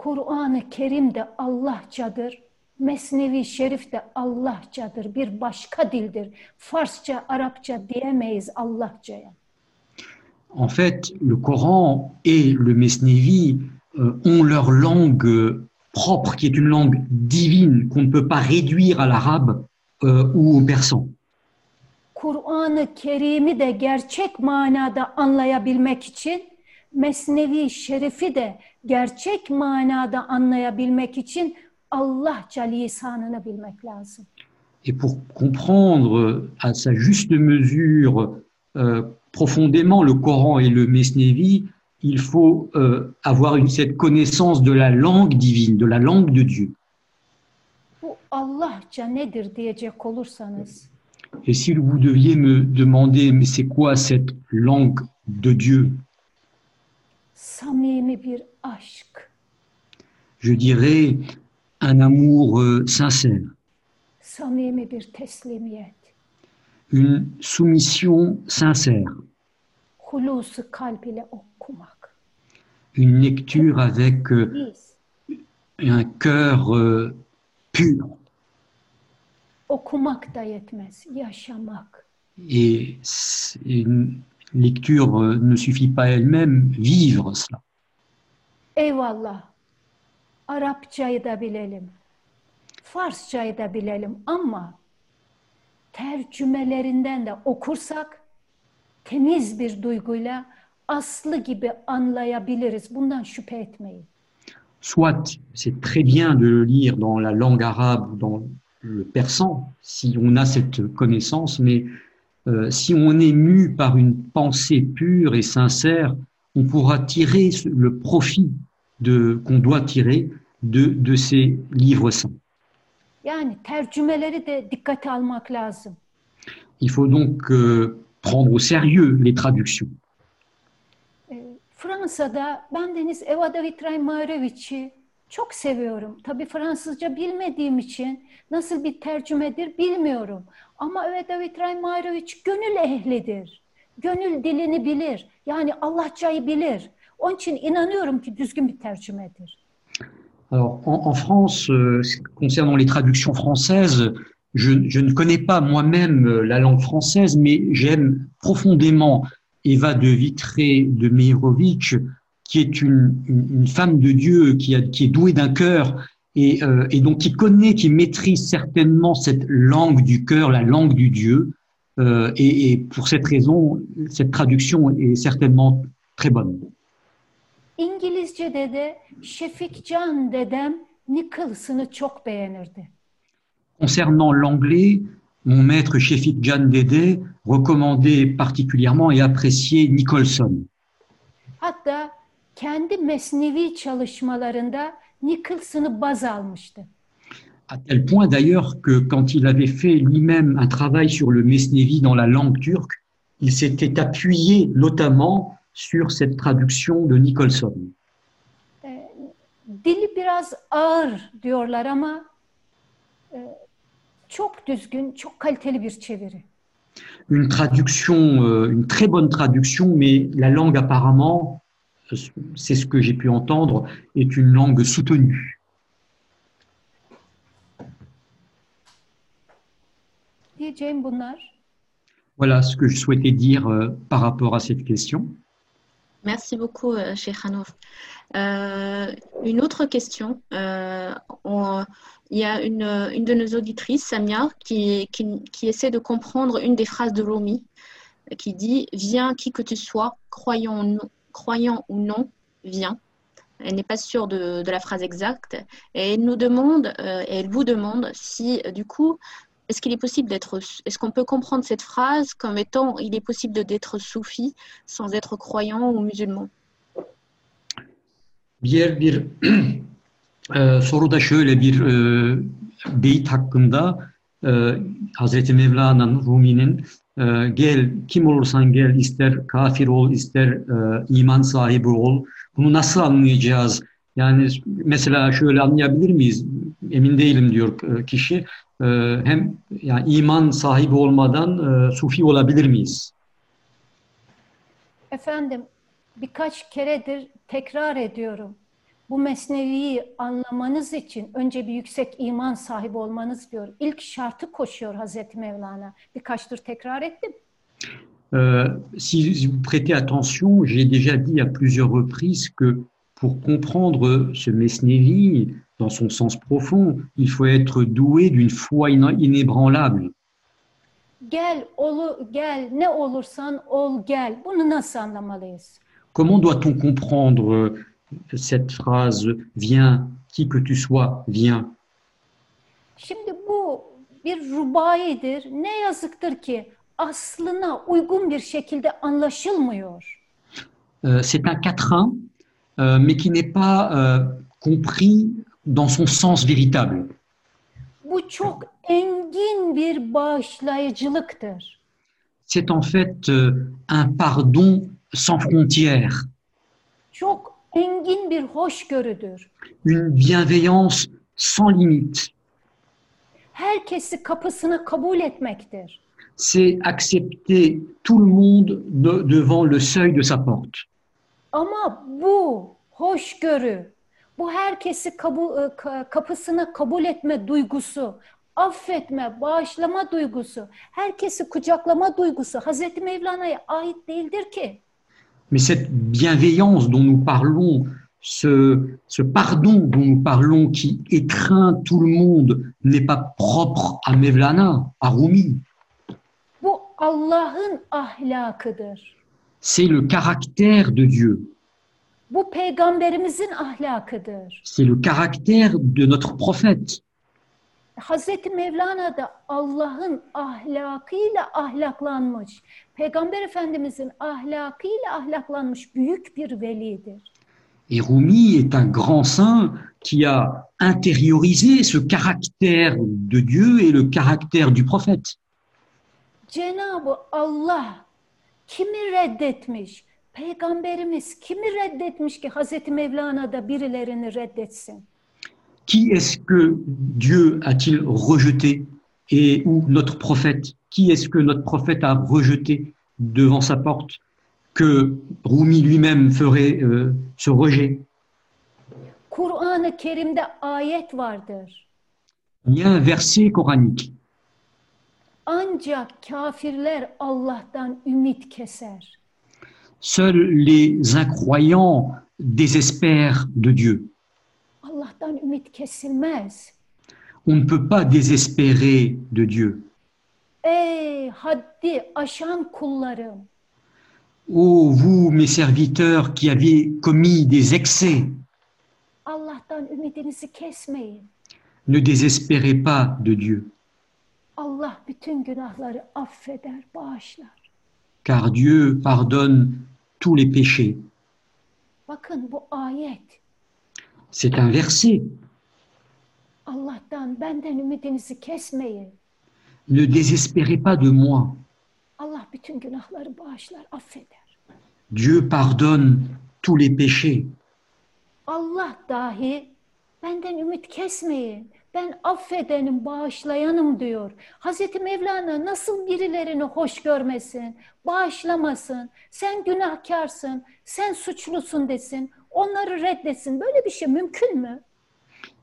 S4: Kur'an-ı Kerim de Allahçadır. Mesnevi Şerif de Allahçadır. Bir başka dildir. Farsça, Arapça diyemeyiz Allahçaya.
S3: En fait, le Coran et le Mesnevi euh, ont leur langue propre, qui est une langue divine qu'on ne peut pas réduire à l'arabe euh, ou au persan.
S4: Kur'an-ı Kerim'i de gerçek manada anlayabilmek için Mesnevi Şerif'i de gerçek manada anlayabilmek için Allahça lisanını bilmek lazım.
S3: Et pour comprendre à sa juste mesure euh, profondément le Coran et le Mesnevi, il faut euh, avoir une, cette connaissance de la langue divine, de la langue de Dieu.
S4: Bu Allahça nedir diyecek olursanız
S3: Et si vous deviez me demander, mais c'est quoi cette langue de Dieu?
S4: Samimi bir aşk,
S3: Je dirais un amour euh, sincère,
S4: samimi bir teslimiyet,
S3: une soumission sincère,
S4: hulusu kalp ile okumak.
S3: une lecture avec euh, un cœur euh, pur.
S4: okumak da yetmez, yaşamak.
S3: Et une lecture euh, ne suffit pas elle-même, vivre cela.
S4: Eyvallah. Arapçayı da bilelim. Farsçayı da bilelim ama tercümelerinden de okursak temiz bir duyguyla aslı gibi anlayabiliriz. Bundan şüphe etmeyin.
S3: Soit c'est très bien de le lire dans la langue arabe ou dans le persan, si on a cette connaissance, mais euh, si on est mu par une pensée pure et sincère, on pourra tirer le profit de qu'on doit tirer de, de ces livres saints.
S4: Yani tercümeleri de dikkate almak lazım.
S3: Il faut donc euh, prendre au sérieux les traductions.
S4: Ee, Fransa'da ben Deniz Evada Vitray Mareviç'i çok seviyorum. Tabii Fransızca bilmediğim için nasıl bir tercümedir bilmiyorum. Ama Evada Vitray Mareviç gönül ehlidir. Gönül dilini bilir. Yani Allahçayı bilir. Onun için inanıyorum ki düzgün bir tercümedir.
S3: Alors, en, en France, euh, concernant les traductions françaises, je, je ne connais pas moi-même euh, la langue française, mais j'aime profondément Eva de Vitré de Meirovitch, qui est une, femme de Dieu, qui, a, qui est douée d'un cœur et, euh, et donc qui connaît, qui maîtrise certainement cette langue du cœur, la langue du Dieu. Euh, et, et pour cette raison, cette traduction est certainement très bonne.
S4: İngilizce'de de Şefik Can dedem Nicholson'ı çok beğenirdi.
S3: Concernant l'anglais, mon maître Shefik Jan Dede recommandait particulièrement et appréciait Nicholson.
S4: Hatta kendi mesnevi çalışmalarında Nicholson'ı baz almıştı.
S3: À tel point d'ailleurs que quand il avait fait lui-même un travail sur le Mesnevi dans la langue turque, il s'était appuyé notamment sur cette traduction de Nicholson.
S4: E, dili biraz ağır diyorlar ama e, çok düzgün, çok kaliteli bir çeviri.
S3: Une traduction, euh, une très bonne traduction, mais la langue apparemment, c'est ce que j'ai pu entendre, est une langue soutenue.
S4: Diyeceğim bunlar.
S3: Voilà ce que je souhaitais dire euh, par rapport à cette question.
S2: Merci beaucoup, euh, Cheikh Hanouf. Euh, une autre question. Euh, on- il y a une, une de nos auditrices, Samia, qui, qui, qui essaie de comprendre une des phrases de Rumi, qui dit Viens qui que tu sois, croyant, ou non- croyant ou non, viens. Elle n'est pas sûre de, de la phrase exacte. Et elle nous demande, euh, elle vous demande si, euh, du coup, est-ce qu'il est possible d'être, est-ce qu'on peut comprendre cette phrase comme étant, il est possible d'être soufi sans être croyant ou musulman?
S3: Diğer bir e, soru şöyle bir e, beyit hakkında e, Hazreti Mevlana'nın, Rumi'nin e, gel kim olursan gel ister kafir ol ister e, iman sahibi ol. Bunu nasıl anlayacağız? Yani mesela şöyle anlayabilir miyiz? Emin değilim diyor e, kişi. E, hem yani iman sahibi olmadan e, sufi olabilir miyiz?
S4: Efendim birkaç keredir tekrar ediyorum. Bu mesneviyi anlamanız için önce bir yüksek iman sahibi olmanız diyor. İlk şartı koşuyor Hazreti Mevlana. Birkaçtır tekrar ettim.
S3: Euh, si vous prêtez attention, j'ai déjà dit à plusieurs reprises que pour comprendre ce Mesnevi dans son sens profond, il faut être doué d'une foi inébranlable.
S4: Gel, olu, gel, ne olursan ol gel. Bunu nasıl anlamalıyız?
S3: Comment doit-on comprendre cette phrase Viens, qui que tu sois, viens
S4: Şimdi bu bir rubaidir. Ne yazıktır ki aslına uygun bir şekilde anlaşılmıyor.
S3: Euh, C'est un quatrain, euh, mais qui n'est pas euh, compris dans son sens véritable.
S4: Bu çok engin bir bağışlayıcılıktır.
S3: C'est en fait un pardon sans frontières.
S4: Çok engin bir hoşgörüdür.
S3: une bienveillance sans limite.
S4: Herkesi kapısına kabul etmektir.
S3: C'est accepter tout le monde de- devant le seuil de sa porte.
S4: Ama bu hoşgörü, bu herkesi kabul, e, ka- kapısına kabul etme duygusu, affetme, bağışlama duygusu, herkesi kucaklama duygusu Hazreti Mevlana'ya ait değildir ki.
S3: Mais cette bienveillance dont nous parlons, ce, ce pardon dont nous parlons qui étreint tout le monde n'est pas propre à Mevlana, à Rumi. C'est le caractère de Dieu. C'est le caractère de notre prophète.
S4: Hazreti Mevlana da Allah'ın ahlakıyla ahlaklanmış. Peygamber Efendimizin ahlakıyla ahlaklanmış büyük bir velidir.
S3: Et Rumi est un grand saint qui a intériorisé ce caractère de Dieu et le caractère du prophète.
S4: Cenab-ı Allah kimi reddetmiş? Peygamberimiz kimi reddetmiş ki Hazreti Mevlana da birilerini reddetsin?
S3: Qui est-ce que Dieu a-t-il rejeté et ou notre prophète Qui est-ce que notre prophète a rejeté devant sa porte que Rumi lui-même ferait euh, ce rejet? Il y a un verset coranique. Seuls les incroyants désespèrent de Dieu. On ne peut pas désespérer de Dieu.
S4: Ey haddi aşan kullarım.
S3: Ô vous, mes serviteurs, qui avez commis des excès,
S4: Allah'tan ümidinizi kesmeyin.
S3: ne désespérez pas de Dieu,
S4: Allah bütün günahları affeder, bağışlar.
S3: car Dieu pardonne tous les péchés.
S4: Bakın bu ayet.
S3: C'est un verset.
S4: Allah'tan benden ümidinizi kesmeyin.
S3: Ne désespérez pas de moi.
S4: Allah bütün günahları bağışlar, affeder.
S3: Dieu pardonne tous les péchés.
S4: Allah dahi benden ümit kesmeyin. Ben affedenim, bağışlayanım diyor. Hazreti Mevlana nasıl birilerini hoş görmesin, bağışlamasın, sen günahkarsın, sen suçlusun desin, onları reddetsin. Böyle bir şey mümkün mü?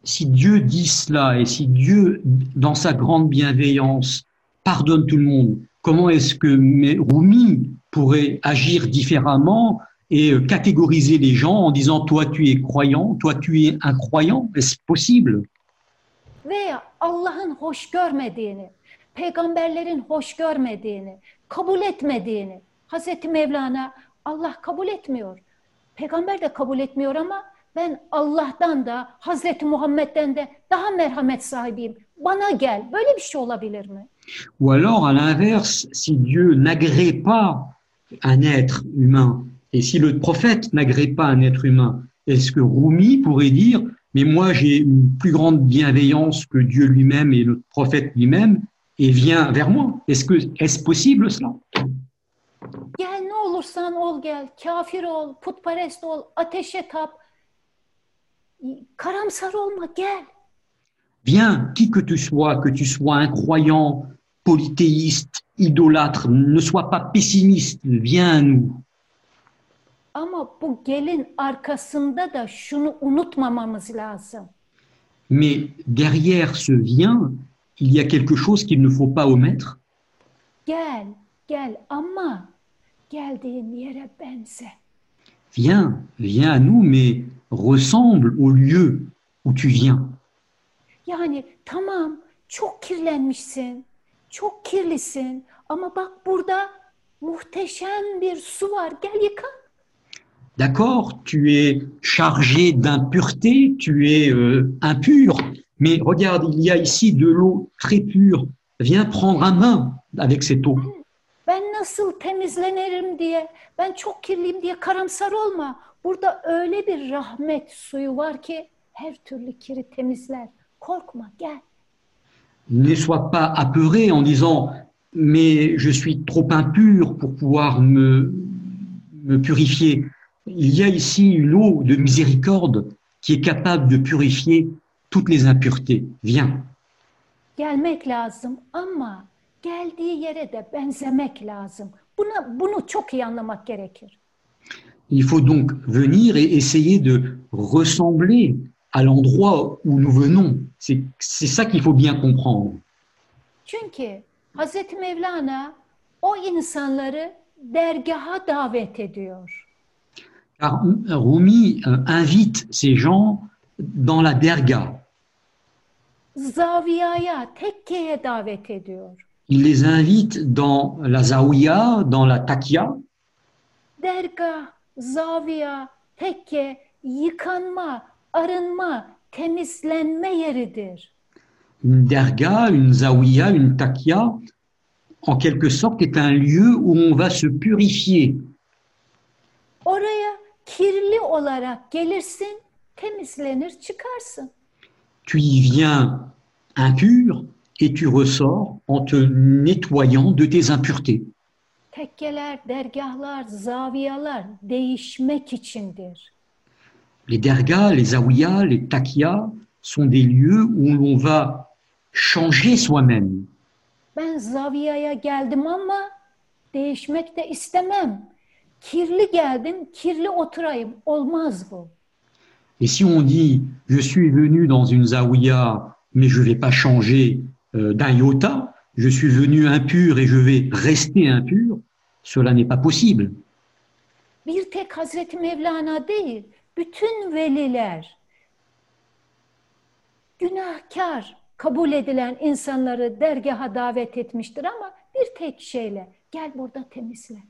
S3: Si Dieu dit cela et si Dieu, dans sa grande bienveillance, pardonne tout le monde, comment est-ce que Rumi pourrait agir différemment et euh, catégoriser les gens en disant toi tu es croyant, toi tu es incroyant Est-ce possible?
S4: Veya Allah'ın hoş görmediğini, peygamberlerin hoş görmediğini, kabul etmediğini. Hazreti Mevlana Allah kabul etmiyor. Peygamber de kabul etmiyor ama ben Allah'tan da Hazreti Muhammed'den de daha merhamet sahibiyim. Bana gel. Böyle bir şey olabilir mi?
S3: Ou alors, à l'inverse, si Dieu n'agrée pas un être humain, et si le prophète n'agrée pas un être humain, est-ce que Rumi pourrait dire, mais moi j'ai une plus grande bienveillance que Dieu lui-même et le prophète lui-même, et vient vers moi Est-ce que est-ce possible cela?
S4: Gel ne olursan ol gel. Kafir ol, putperest ol, ateşe tap. Karamsar olma gel.
S3: Viens, qui que tu sois, que tu sois incroyant, polythéiste, idolâtre, ne sois pas pessimiste, viens à nous.
S4: Ama bu gelin arkasında da şunu unutmamamız lazım.
S3: Mais derrière ce vient, il y a quelque chose qu'il ne faut pas omettre.
S4: Gel, gel ama geldiğin yere benze.
S3: Viens, viens à nous, mais ressemble au lieu où tu viens.
S4: Yani tamam çok kirlenmişsin, çok kirlisin ama bak burada muhteşem bir su var. Gel yıka.
S3: D'accord, tu es chargé d'impureté, tu es euh, impur, mais regarde, il y a ici de l'eau très pure. Viens prendre un bain avec cette eau.
S4: Ben nasıl temizlenirim diye, ben çok kirliyim diye karamsar olma. Burada öyle bir rahmet suyu var ki her türlü kiri temizler. Korkma gel.
S3: Ne sois pas apeuré en disant mais je suis trop impur pour pouvoir me, me purifier. Il y a ici une eau de miséricorde qui est capable de purifier toutes les impuretés. Viens.
S4: Gelmek lazım ama geldiği yere de benzemek lazım. Buna, bunu çok iyi anlamak gerekir.
S3: Il faut donc venir et essayer de ressembler à l'endroit où nous venons. C'est ça qu'il faut bien comprendre.
S4: Çünkü Hazreti Mevlana o insanları dergaha davet ediyor.
S3: Car Rumi euh, invite ces gens dans la derga.
S4: Zaviyaya, tekkeye davet ediyor.
S3: Il les invite dans la zawiya, dans la takia.
S4: Dergah, zaviya, tekke, yıkanma, arınma, temizlenme yeridir.
S3: Une derga, une zawiya, une takia, en quelque sorte, est un lieu où on va se purifier.
S4: Oraya kirli olarak gelirsin, temizlenir, çıkarsın.
S3: Tu y viens impur et tu ressors en te nettoyant de tes impuretés.
S4: Tekkeler, dergahlar, zaviyalar değişmek içindir.
S3: Les dergas, les zawiyas, les takias sont des lieux où l'on va changer soi-même.
S4: Ben zaviyaya geldim ama değişmek de istemem. Kirli geldim, kirli oturayım. Olmaz bu.
S3: Et si on dit je suis venu dans une zawiya, mais je vais pas changer euh, d'un iota, je suis venu impur et je vais rester impur, cela n'est pas possible.
S4: Bir tek Hazreti Mevlana değil, bütün veliler günahkar kabul edilen insanları dergaha davet etmiştir ama bir tek şeyle gel burada temizle.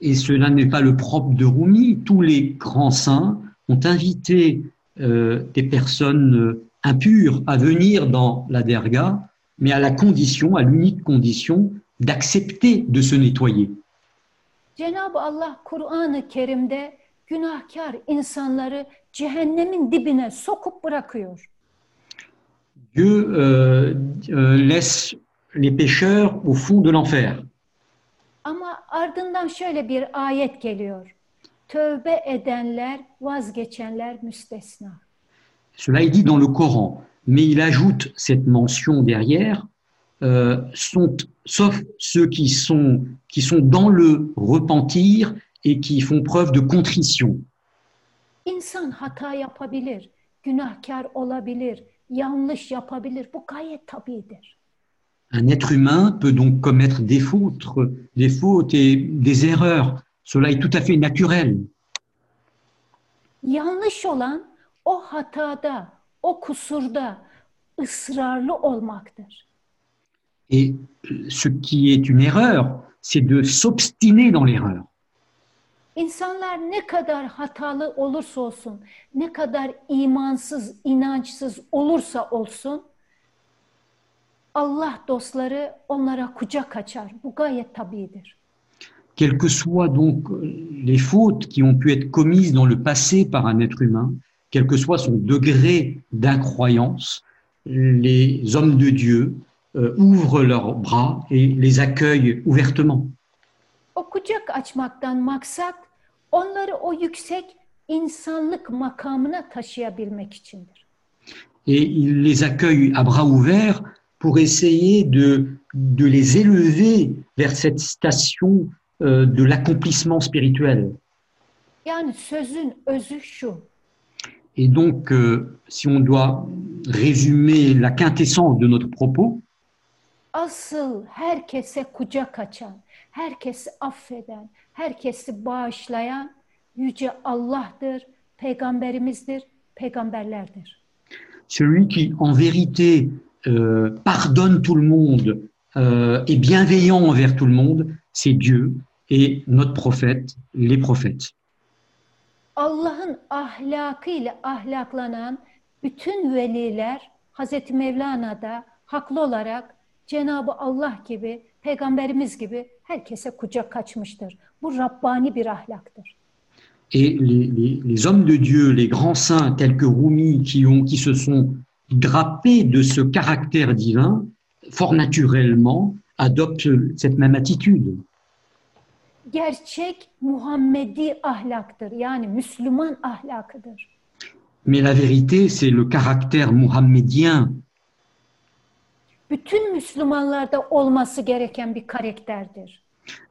S3: Et cela n'est pas le propre de Rumi. Tous les grands saints ont invité euh, des personnes euh, impures à venir dans la derga, mais à la condition, à l'unique condition, d'accepter de se nettoyer.
S4: Cenab-ı Allah Kur'an-ı Kerim'de günahkar insanları cehennemin dibine sokup bırakıyor.
S3: Dieu euh, euh, laisse les pécheurs au fond de l'enfer.
S4: Ama ardından şöyle bir ayet geliyor. Tövbe edenler, vazgeçenler müstesna.
S3: Cela est dit dans le Coran, mais il ajoute cette mention derrière, euh, sont, sauf ceux qui sont, qui sont dans le repentir et qui font preuve de contrition.
S4: İnsan hata yapabilir, günahkar olabilir, yanlış yapabilir. Bu gayet tabidir.
S3: Un être humain peut donc commettre des fautes, des fautes et des erreurs. Cela est tout à fait naturel.
S4: Yanlış olan o hatada, o kusurda ısrarlı olmaktır.
S3: Et ce qui est une erreur, c'est de s'obstiner dans l'erreur.
S4: İnsanlar ne kadar hatalı olursa olsun, ne kadar imansız, inançsız olursa olsun, Allah dostları onlara kucak açar. Bu gayet tabidir.
S3: Quelles que soient donc les fautes qui ont pu être commises dans le passé par un être humain, quel que soit son degré d'incroyance, les hommes de Dieu euh, ouvrent leurs bras et les accueillent ouvertement.
S4: O kucak açmaktan maksat onları o yüksek insanlık makamına taşıyabilmek içindir.
S3: Et ils les accueillent à bras ouverts pour essayer de, de les élever vers cette station euh, de l'accomplissement spirituel.
S4: Yani sözün özü şu.
S3: Et donc, euh, si on doit résumer la quintessence de notre propos,
S4: Asıl herkese kucak açan, herkesi affeden, herkesi bağışlayan yüce Allah'tır, peygamberimizdir, peygamberlerdir.
S3: celui qui en vérité euh, pardonne tout le monde, euh, est bienveillant envers tout le monde, c'est Dieu et notre prophète, les prophètes.
S4: Allah'ın ahlakıyla ahlaklanan bütün veliler Hazreti Mevlana'da haklı olarak Cenabı Allah gibi, peygamberimiz gibi herkese kucak açmıştır. Bu Rabbani bir ahlaktır.
S3: Et les, les- les hommes de Dieu, les grands saints tels que Rumi, qui, ont, qui se sont drapés de ce caractère divin, fort naturellement adoptent cette même attitude.
S4: Gerçek Muhammedi ahlaktır. Yani Müslüman ahlakıdır.
S3: Mais la vérité, c'est le caractère mohammedien
S4: Bütün Müslümanlarda olması gereken bir karakterdir.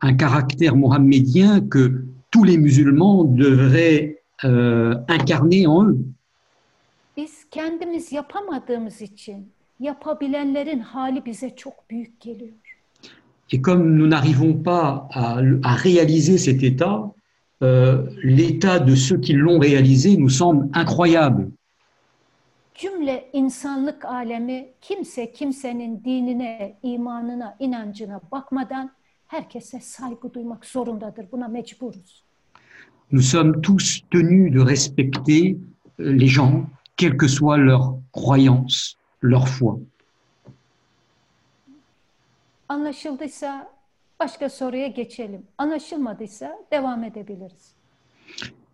S3: un caractère mohammedien que tous les musulmans devraient euh, incarner en eux.
S4: Biz kendimiz yapamadığımız için yapabilenlerin hali bize çok büyük geliyor.
S3: Et comme nous n'arrivons pas à, à réaliser cet état, euh, l'état de ceux qui l'ont réalisé nous semble incroyable.
S4: Cümle insanlık alemi kimse kimsenin dinine, imanına, inancına bakmadan herkese saygı duymak zorundadır. Buna mecburuz.
S3: Nous sommes tous tenus de respecter euh, les gens, quelle que soit leur croyance, leur foi.
S4: Anlaşıldıysa başka soruya geçelim. Anlaşılmadıysa devam edebiliriz.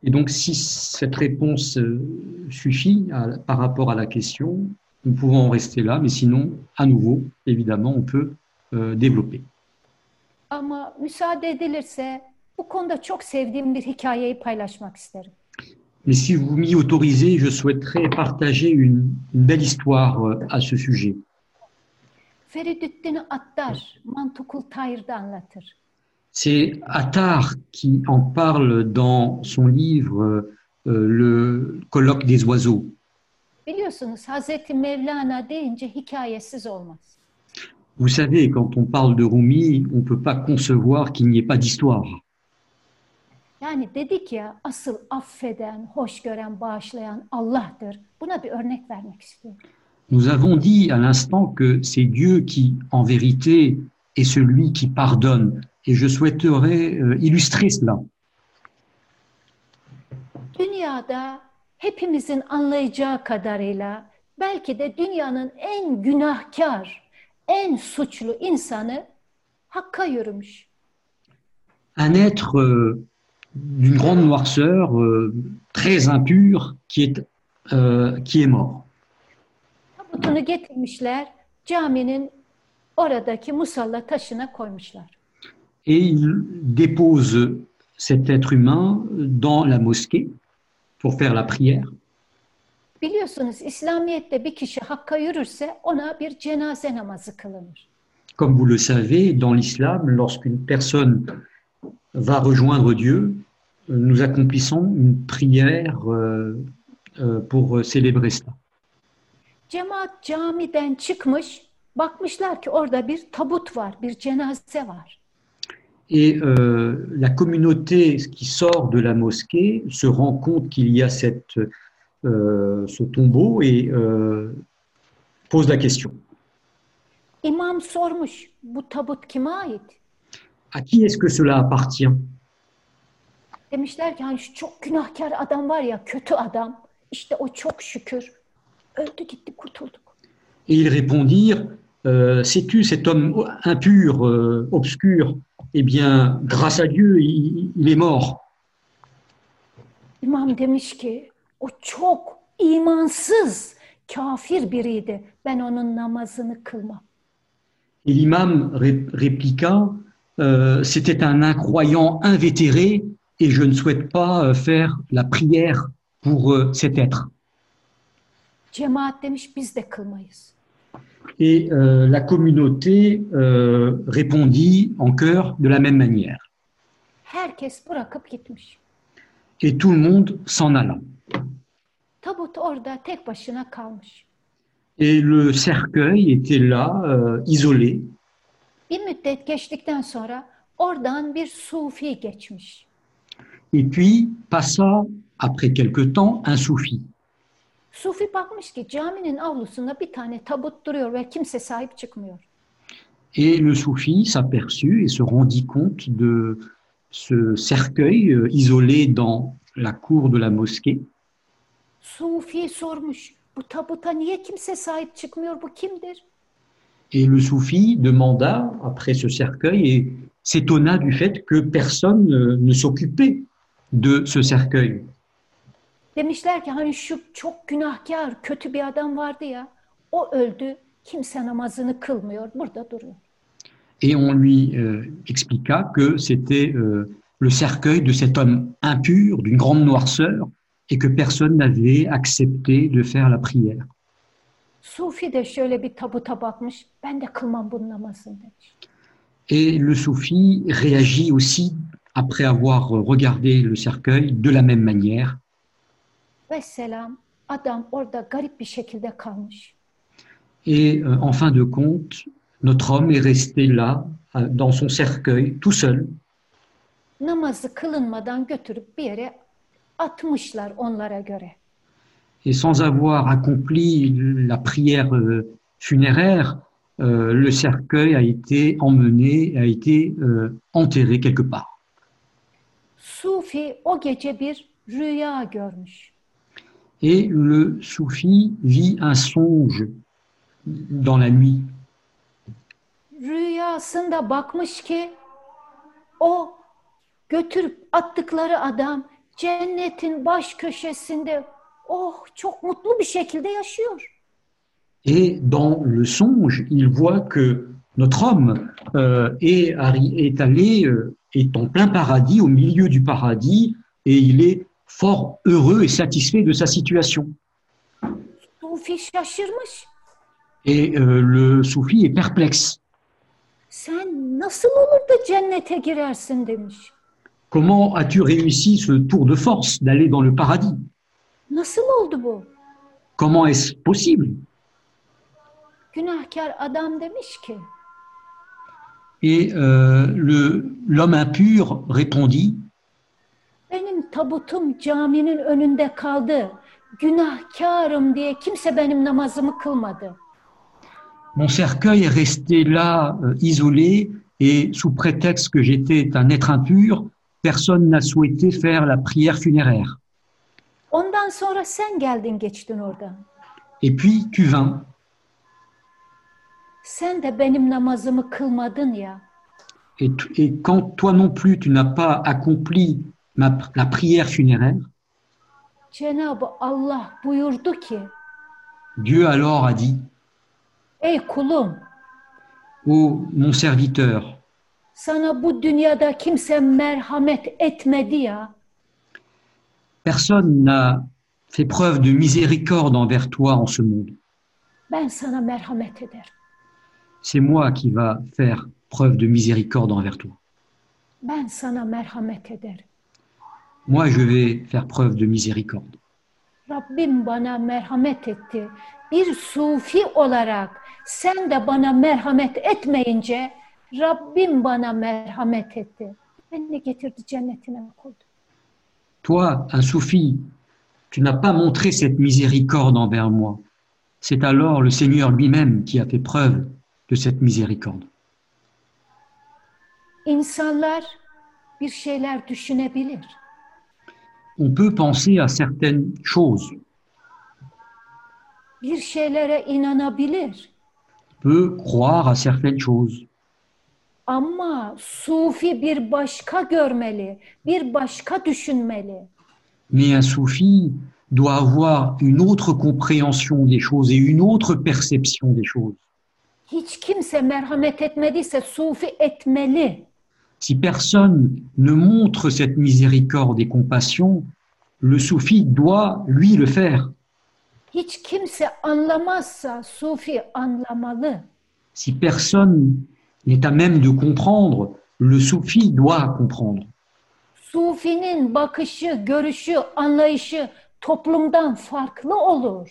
S3: Et donc, si cette réponse euh, suffit à- par rapport à la question, nous pouvons en rester là, mais sinon, à nouveau, évidemment, on peut euh, développer.
S4: Ama müsaade edilirse bu konuda çok sevdiğim bir hikayeyi paylaşmak isterim.
S3: Mais si vous m'y autorisez, je souhaiterais partager une, une belle histoire euh, à ce sujet.
S4: Feridüddin Attar, Mantukul Tayr'da anlatır.
S3: C'est Attar qui en parle dans son livre euh, Le colloque des oiseaux. Vous savez, quand on parle de Rumi, on ne peut pas concevoir qu'il n'y ait pas d'histoire.
S4: Yani dedik ya asıl affeden, hoş gören, bağışlayan Allah'tır. Buna bir örnek vermek istiyorum.
S3: Nous avons dit à l'instant que c'est Dieu qui, en vérité, est celui qui pardonne. Et je souhaiterais euh, illustrer cela.
S4: Dünyada hepimizin anlayacağı kadarıyla belki de dünyanın en günahkar, en suçlu insanı Hakk'a yürümüş.
S3: Un être euh, d'une grande noirceur, euh, très impur, qui est, euh, qui est mort.
S4: Bu tabutunu getirmişler caminin oradaki musalla taşına koymuşlar.
S3: Et il dépose cet être humain dans la mosquée pour faire la prière.
S4: Biliyorsunuz İslamiyet'te bir kişi hakka yürürse ona bir cenaze namazı kılınır.
S3: Comme vous le savez, dans l'islam, lorsqu'une personne va rejoindre Dieu, nous accomplissons une prière euh, euh, pour célébrer cela.
S4: Cemaat camiden çıkmış, bakmışlar ki orada bir tabut var, bir cenaze var.
S3: Et euh, la communauté qui sort de la mosquée se rend compte qu'il y a cette, euh, ce tombeau et euh, pose la question.
S4: İmam sormuş, bu tabut kime ait?
S3: À qui est-ce que cela appartient?
S4: Demişler ki hani şu çok günahkar adam var ya, kötü adam. İşte o çok şükür. Öldü gitti kurtulduk.
S3: Et ils répondirent, euh, sais-tu, cet homme impur, euh, obscur, eh bien, grâce à Dieu, il, il est mort.
S4: İmam demiş ki o çok imansız, kafir biriydi. Ben onun namazını kılmam.
S3: Et l'imam ré- répliqua, euh, c'était un incroyant invétéré et je ne souhaite pas euh, faire la prière pour euh, cet être.
S4: Cemaat demiş biz de kılmayız.
S3: Et euh, la communauté euh, répondit en chœur de la même manière. Et tout le monde s'en alla. Et le cercueil était là, euh, isolé. Et puis passa, après quelque temps, un soufi.
S4: Sufi bakmış ki caminin avlusunda bir tane tabut duruyor ve kimse sahip çıkmıyor.
S3: Et le soufi s'aperçut et se rendit compte de ce cercueil euh, isolé dans la cour de la mosquée.
S4: Sufi sormuş, bu tabuta niye kimse sahip çıkmıyor, bu kimdir?
S3: Et le soufi demanda après ce cercueil et s'étonna du fait que personne euh, ne s'occupait de ce cercueil.
S4: Demişler ki hani şu çok günahkar, kötü bir adam vardı ya, o öldü, kimse namazını kılmıyor, burada duruyor.
S3: Et on lui euh, expliqua que c'était euh, le cercueil de cet homme impur, d'une grande noirceur, et que personne n'avait accepté de faire la prière.
S4: Sufi de şöyle bir tabuta bakmış, ben de kılmam bunun namazını demiş.
S3: Et le soufi réagit aussi, après avoir regardé le cercueil, de la même manière.
S4: Ve selam, adam orada garip bir şekilde kalmış.
S3: Et euh, en fin de compte, notre homme est resté là, euh, dans son cercueil, tout seul.
S4: Namazı kılınmadan götürüp bir yere atmışlar onlara göre.
S3: Et sans avoir accompli la prière euh, funéraire, euh, le cercueil a été emmené, a été euh, enterré quelque part.
S4: Sufi o gece bir rüya görmüş.
S3: Et le soufi vit un songe dans la nuit.
S4: Rüyasında bakmış ki o götürüp attıkları adam cennetin baş köşesinde oh çok mutlu bir şekilde yaşıyor.
S3: Et dans le songe, il voit que notre homme euh, est, est allé, euh, est en plein paradis, au milieu du paradis, et il est fort heureux et satisfait de sa situation. Et euh, le soufi est perplexe. Comment as-tu réussi ce tour de force d'aller dans le paradis? Comment est-ce possible? Et euh, l'homme impur répondit,
S4: benim tabutum caminin önünde kaldı. Günahkarım diye kimse benim namazımı kılmadı.
S3: Mon cercueil est resté là, euh, isolé, et sous prétexte que j'étais un être impur, personne n'a souhaité faire la prière funéraire.
S4: Ondan sonra sen geldin geçtin oradan.
S3: Et puis tu vins,
S4: Sen de benim namazımı kılmadın ya.
S3: et, et quand toi non plus tu n'as pas accompli ma, la prière funéraire,
S4: Cenab-ı Allah buyurdu ki
S3: Dieu alors a dit,
S4: Ey kulum,
S3: Ô mon serviteur,
S4: sana bu dünyada kimse merhamet etmedi ya.
S3: personne n'a fait preuve de miséricorde envers toi en ce monde.
S4: Ben sana merhamet ederim.
S3: C'est moi qui va faire preuve de miséricorde envers toi.
S4: Ben sana merhamet ederim.
S3: Moi, je vais faire preuve de miséricorde.
S4: Rabbim bana merhamet etti. Bir sufi olarak sen de bana merhamet etmeyince Rabbim bana merhamet etti. Beni getirdi cennetine koydu.
S3: Toi, un soufi, tu n'as pas montré cette miséricorde envers moi. C'est alors le Seigneur lui-même qui a fait preuve de cette miséricorde.
S4: İnsanlar bir şeyler düşünebilir.
S3: On peut penser à certaines choses,
S4: Bir şeylere inanabilir.
S3: peut croire à certaines choses,
S4: Ama sufi bir başka görmeli, bir başka düşünmeli.
S3: mais un soufi doit avoir une autre compréhension des choses et une autre perception des choses.
S4: Hiç kimse merhamet etmediyse sufi etmeli.
S3: Si personne ne montre cette miséricorde et compassion, le soufi doit, lui, le faire.
S4: Hiç kimse anlamazsa sufi anlamalı.
S3: Si personne n'est à même de comprendre, le soufi doit comprendre.
S4: Sufinin bakışı, görüşü, anlayışı toplumdan farklı olur.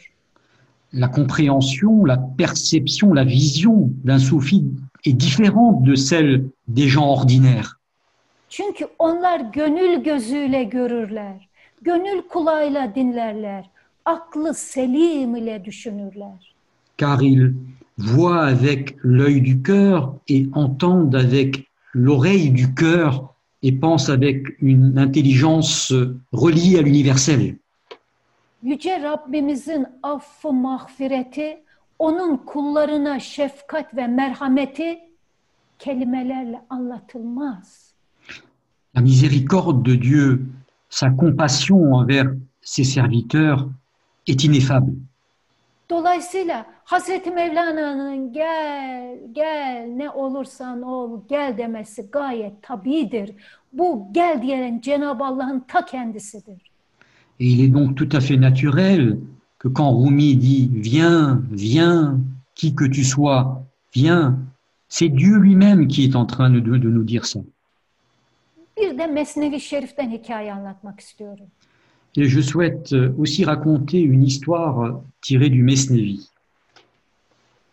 S3: La compréhension, la perception, la vision d'un soufi est différente de celle des gens ordinaires.
S4: Çünkü onlar gönül gözüyle görürler. Gönül kulağıyla dinlerler. Aklı selim ile düşünürler.
S3: car ils voient avec l'œil du cœur et entendent avec l'oreille du cœur et pensent avec une intelligence reliée à l'universel.
S4: Yüce Rabbimizin affı mağfireti, onun kullarına şefkat ve merhameti kelimelerle anlatılmaz.
S3: La miséricorde de Dieu, sa compassion envers ses serviteurs est ineffable.
S4: Dolayısıyla Hazreti Mevlana'nın gel, gel ne olursan ol gel demesi gayet tabidir. Bu gel diyen Cenab-ı Allah'ın ta kendisidir.
S3: Et il est donc tout à fait naturel que quand Rumi dit Viens, viens, qui que tu sois, viens, c'est Dieu lui-même qui est en train de, de nous dire ça. Et je souhaite euh, aussi raconter une histoire euh, tirée du Mesnevi.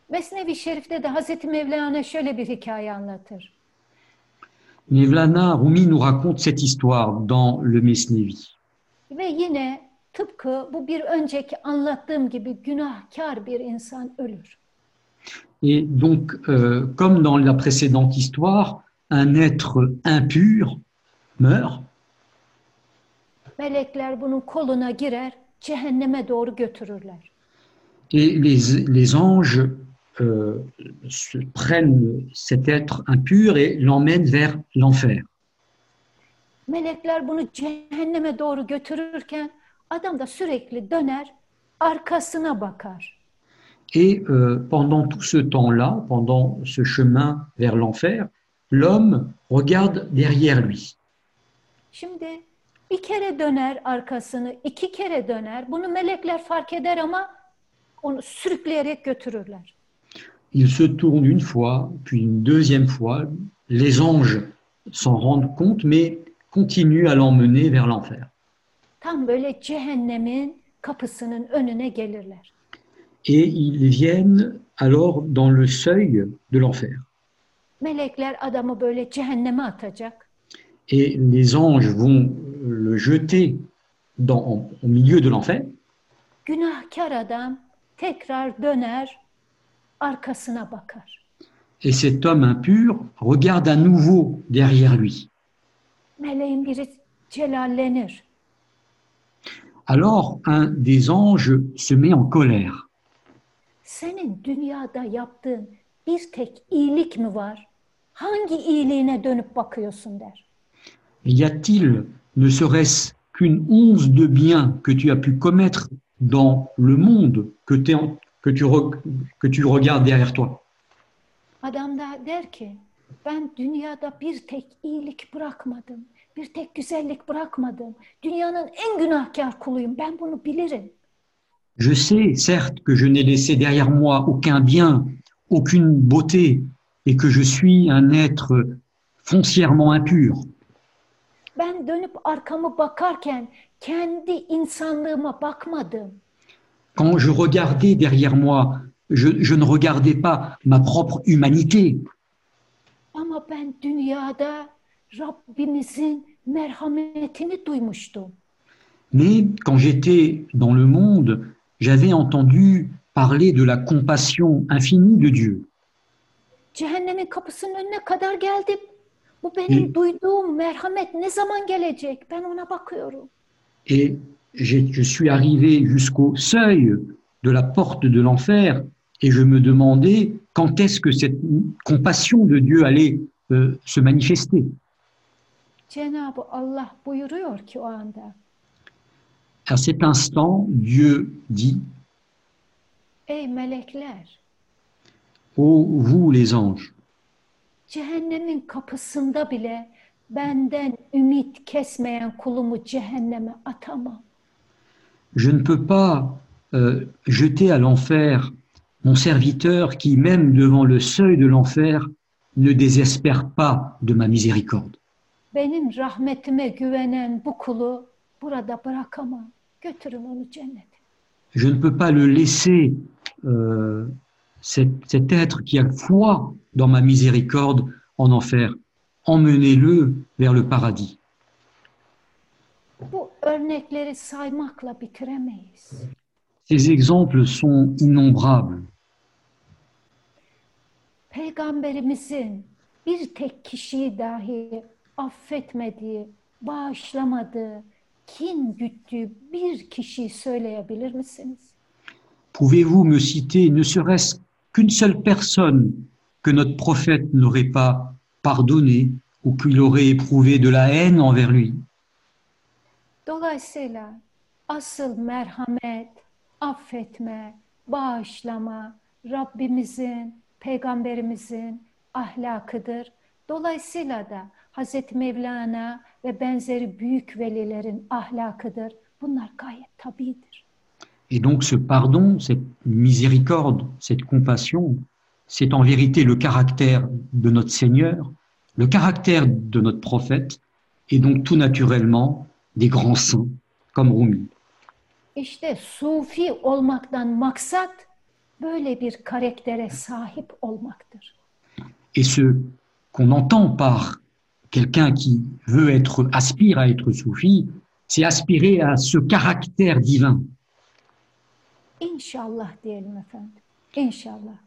S4: Mesnevi Şerif'te de Hazreti Mevlana şöyle bir hikaye anlatır.
S3: Mevlana Rumi nous raconte cette histoire dans le Mesnevi.
S4: Ve yine tıpkı bu bir önceki anlattığım gibi günahkar bir insan ölür.
S3: Et donc, euh, comme dans la précédente histoire, un être impur meurt
S4: Melekler bunun koluna girer, cehenneme doğru götürürler.
S3: et les, les anges euh, se prennent cet être impur et l'emmènent vers l'enfer.
S4: Melekler bunu cehenneme doğru götürürken adam da sürekli döner, arkasına bakar.
S3: Et euh, pendant tout ce temps-là, pendant ce chemin vers l'enfer, l'homme regarde derrière lui.
S4: Şimdi bir kere döner arkasını, iki kere döner. Bunu melekler fark eder ama onu sürükleyerek götürürler.
S3: Il se tourne une fois, puis une deuxième fois. Les anges s'en rendent compte, mais continuent à l'emmener vers l'enfer.
S4: Tam böyle cehennemin kapısının önüne gelirler.
S3: Et ils viennent alors dans le seuil de l'enfer.
S4: Melekler adamı böyle cehenneme atacak.
S3: Et les anges vont le jeter dans, au milieu de l'enfer.
S4: Günahkar adam tekrar döner, arkasına bakar.
S3: Et cet homme impur regarde à nouveau derrière lui.
S4: Meleğin biri celallenir.
S3: Alors un des anges se met en colère.
S4: Senin dünyada yaptığın bir tek iyilik mi var? Hangi iyiliğine dönüp bakıyorsun der.
S3: Y a-t-il ne serait-ce qu'une once de bien que tu as pu commettre dans le monde que, tu, re- que tu regardes derrière toi?
S4: Adam da der ki ben dünyada bir tek iyilik bırakmadım. Bir tek güzellik bırakmadım. Dünyanın en günahkar kuluyum. Ben bunu bilirim.
S3: Je sais, certes, que je n'ai laissé derrière moi aucun bien, aucune beauté, et que je suis un être foncièrement impur.
S4: Ben dönüp arkamı bakarken kendi insanlığıma bakmadım.
S3: Quand je regardais derrière moi, je, je ne regardais pas ma propre humanité,
S4: Ama ben dünyada Rabbimizin merhametini duymuştum.
S3: mais quand j'étais dans le monde, j'avais entendu parler de la compassion infinie de Dieu.
S4: Cehennemin kapısının önüne kadar geldim. Bu benim duyduğum merhamet ne zaman gelecek? Ben ona bakıyorum.
S3: Et j'ai- je suis arrivé jusqu'au seuil de la porte de l'enfer et je me demandais quand est-ce que cette compassion de Dieu allait euh, se manifester.
S4: Cenab-ı Allah buyuruyor ki o anda
S3: À cet instant, Dieu dit,
S4: Ey melekler
S3: Ô vous les anges,
S4: cehennemin kapısında bile benden ümit kesmeyen kulumu cehenneme atamam.
S3: je ne peux pas euh, jeter à l'enfer mon serviteur qui, même devant le seuil de l'enfer, ne désespère pas de ma miséricorde.
S4: Benim rahmetime güvenen bu kulu burada bırakamam. Götürün onu cennete.
S3: Je ne peux pas le laisser, euh, cet, cet être qui a foi dans ma miséricorde en enfer. Emmenez-le vers le paradis.
S4: Bu örnekleri saymakla bitiremeyiz.
S3: Ces exemples sont innombrables.
S4: Peygamberimizin bir tek kişiyi dahi affetmediği, bağışlamadığı, kin güttüğü bir kişiyi söyleyebilir misiniz?
S3: Pouvez-vous me citer ne serait-ce qu'une seule personne que notre prophète n'aurait pas pardonné ou qu'il aurait éprouvé de la haine envers lui
S4: Dolayısıyla asıl merhamet, affetme, bağışlama Rabbimizin, Peygamberimizin ahlakıdır. Dolayısıyla da Hazreti Mevlana ve benzeri büyük velilerin ahlakıdır. Bunlar gayet tabidir.
S3: Et donc ce pardon, cette miséricorde, cette compassion, c'est en vérité le caractère de notre Seigneur, le caractère de notre prophète, et donc tout naturellement des grands saints comme Rumi.
S4: İşte sufi olmaktan maksat böyle bir karaktere sahip olmaktır.
S3: Et ce qu'on entend par quelqu'un qui veut être, aspire à être soufi, c'est aspirer à ce caractère divin.
S4: İnşallah diyelim efendim. İnşallah.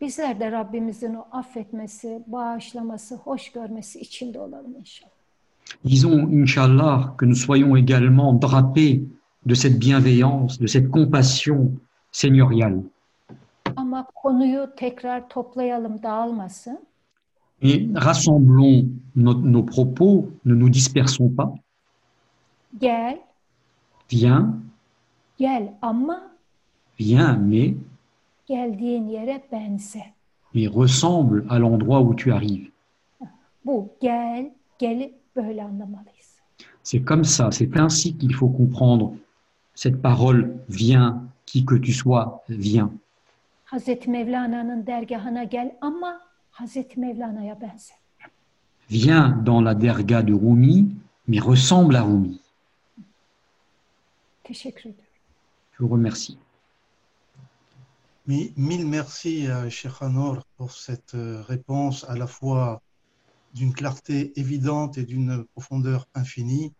S4: Bizler de Rabbimizin o affetmesi, bağışlaması, hoş görmesi içinde olalım inşallah.
S3: Disons, Inch'Allah, que nous soyons également drapés de cette bienveillance, de cette compassion seigneuriale.
S4: Ama konuyu tekrar toplayalım, dağılmasın.
S3: Et rassemblons nos, nos propos, ne nous dispersons pas.
S4: Gel,
S3: Viens,
S4: gel ama
S3: viens, mais,
S4: geldiğin yere benze.
S3: mais ressemble à l'endroit où tu arrives.
S4: Bu gel, geli böyle anlamalıyız.
S3: C'est comme ça, c'est ainsi qu'il faut comprendre cette parole viens, qui que tu sois, viens.
S4: Hazreti Mevlana'nın dergahına gel ama Hazreti Mevlana'ya.
S3: Viens dans la derga de Rumi, mais ressemble à Rumi.
S4: Teşekkür ederim.
S3: Je vous remercie.
S5: Mi- Mille merci à Cheikh Hanor pour cette euh, réponse à la fois d'une clarté évidente et d'une profondeur infinie.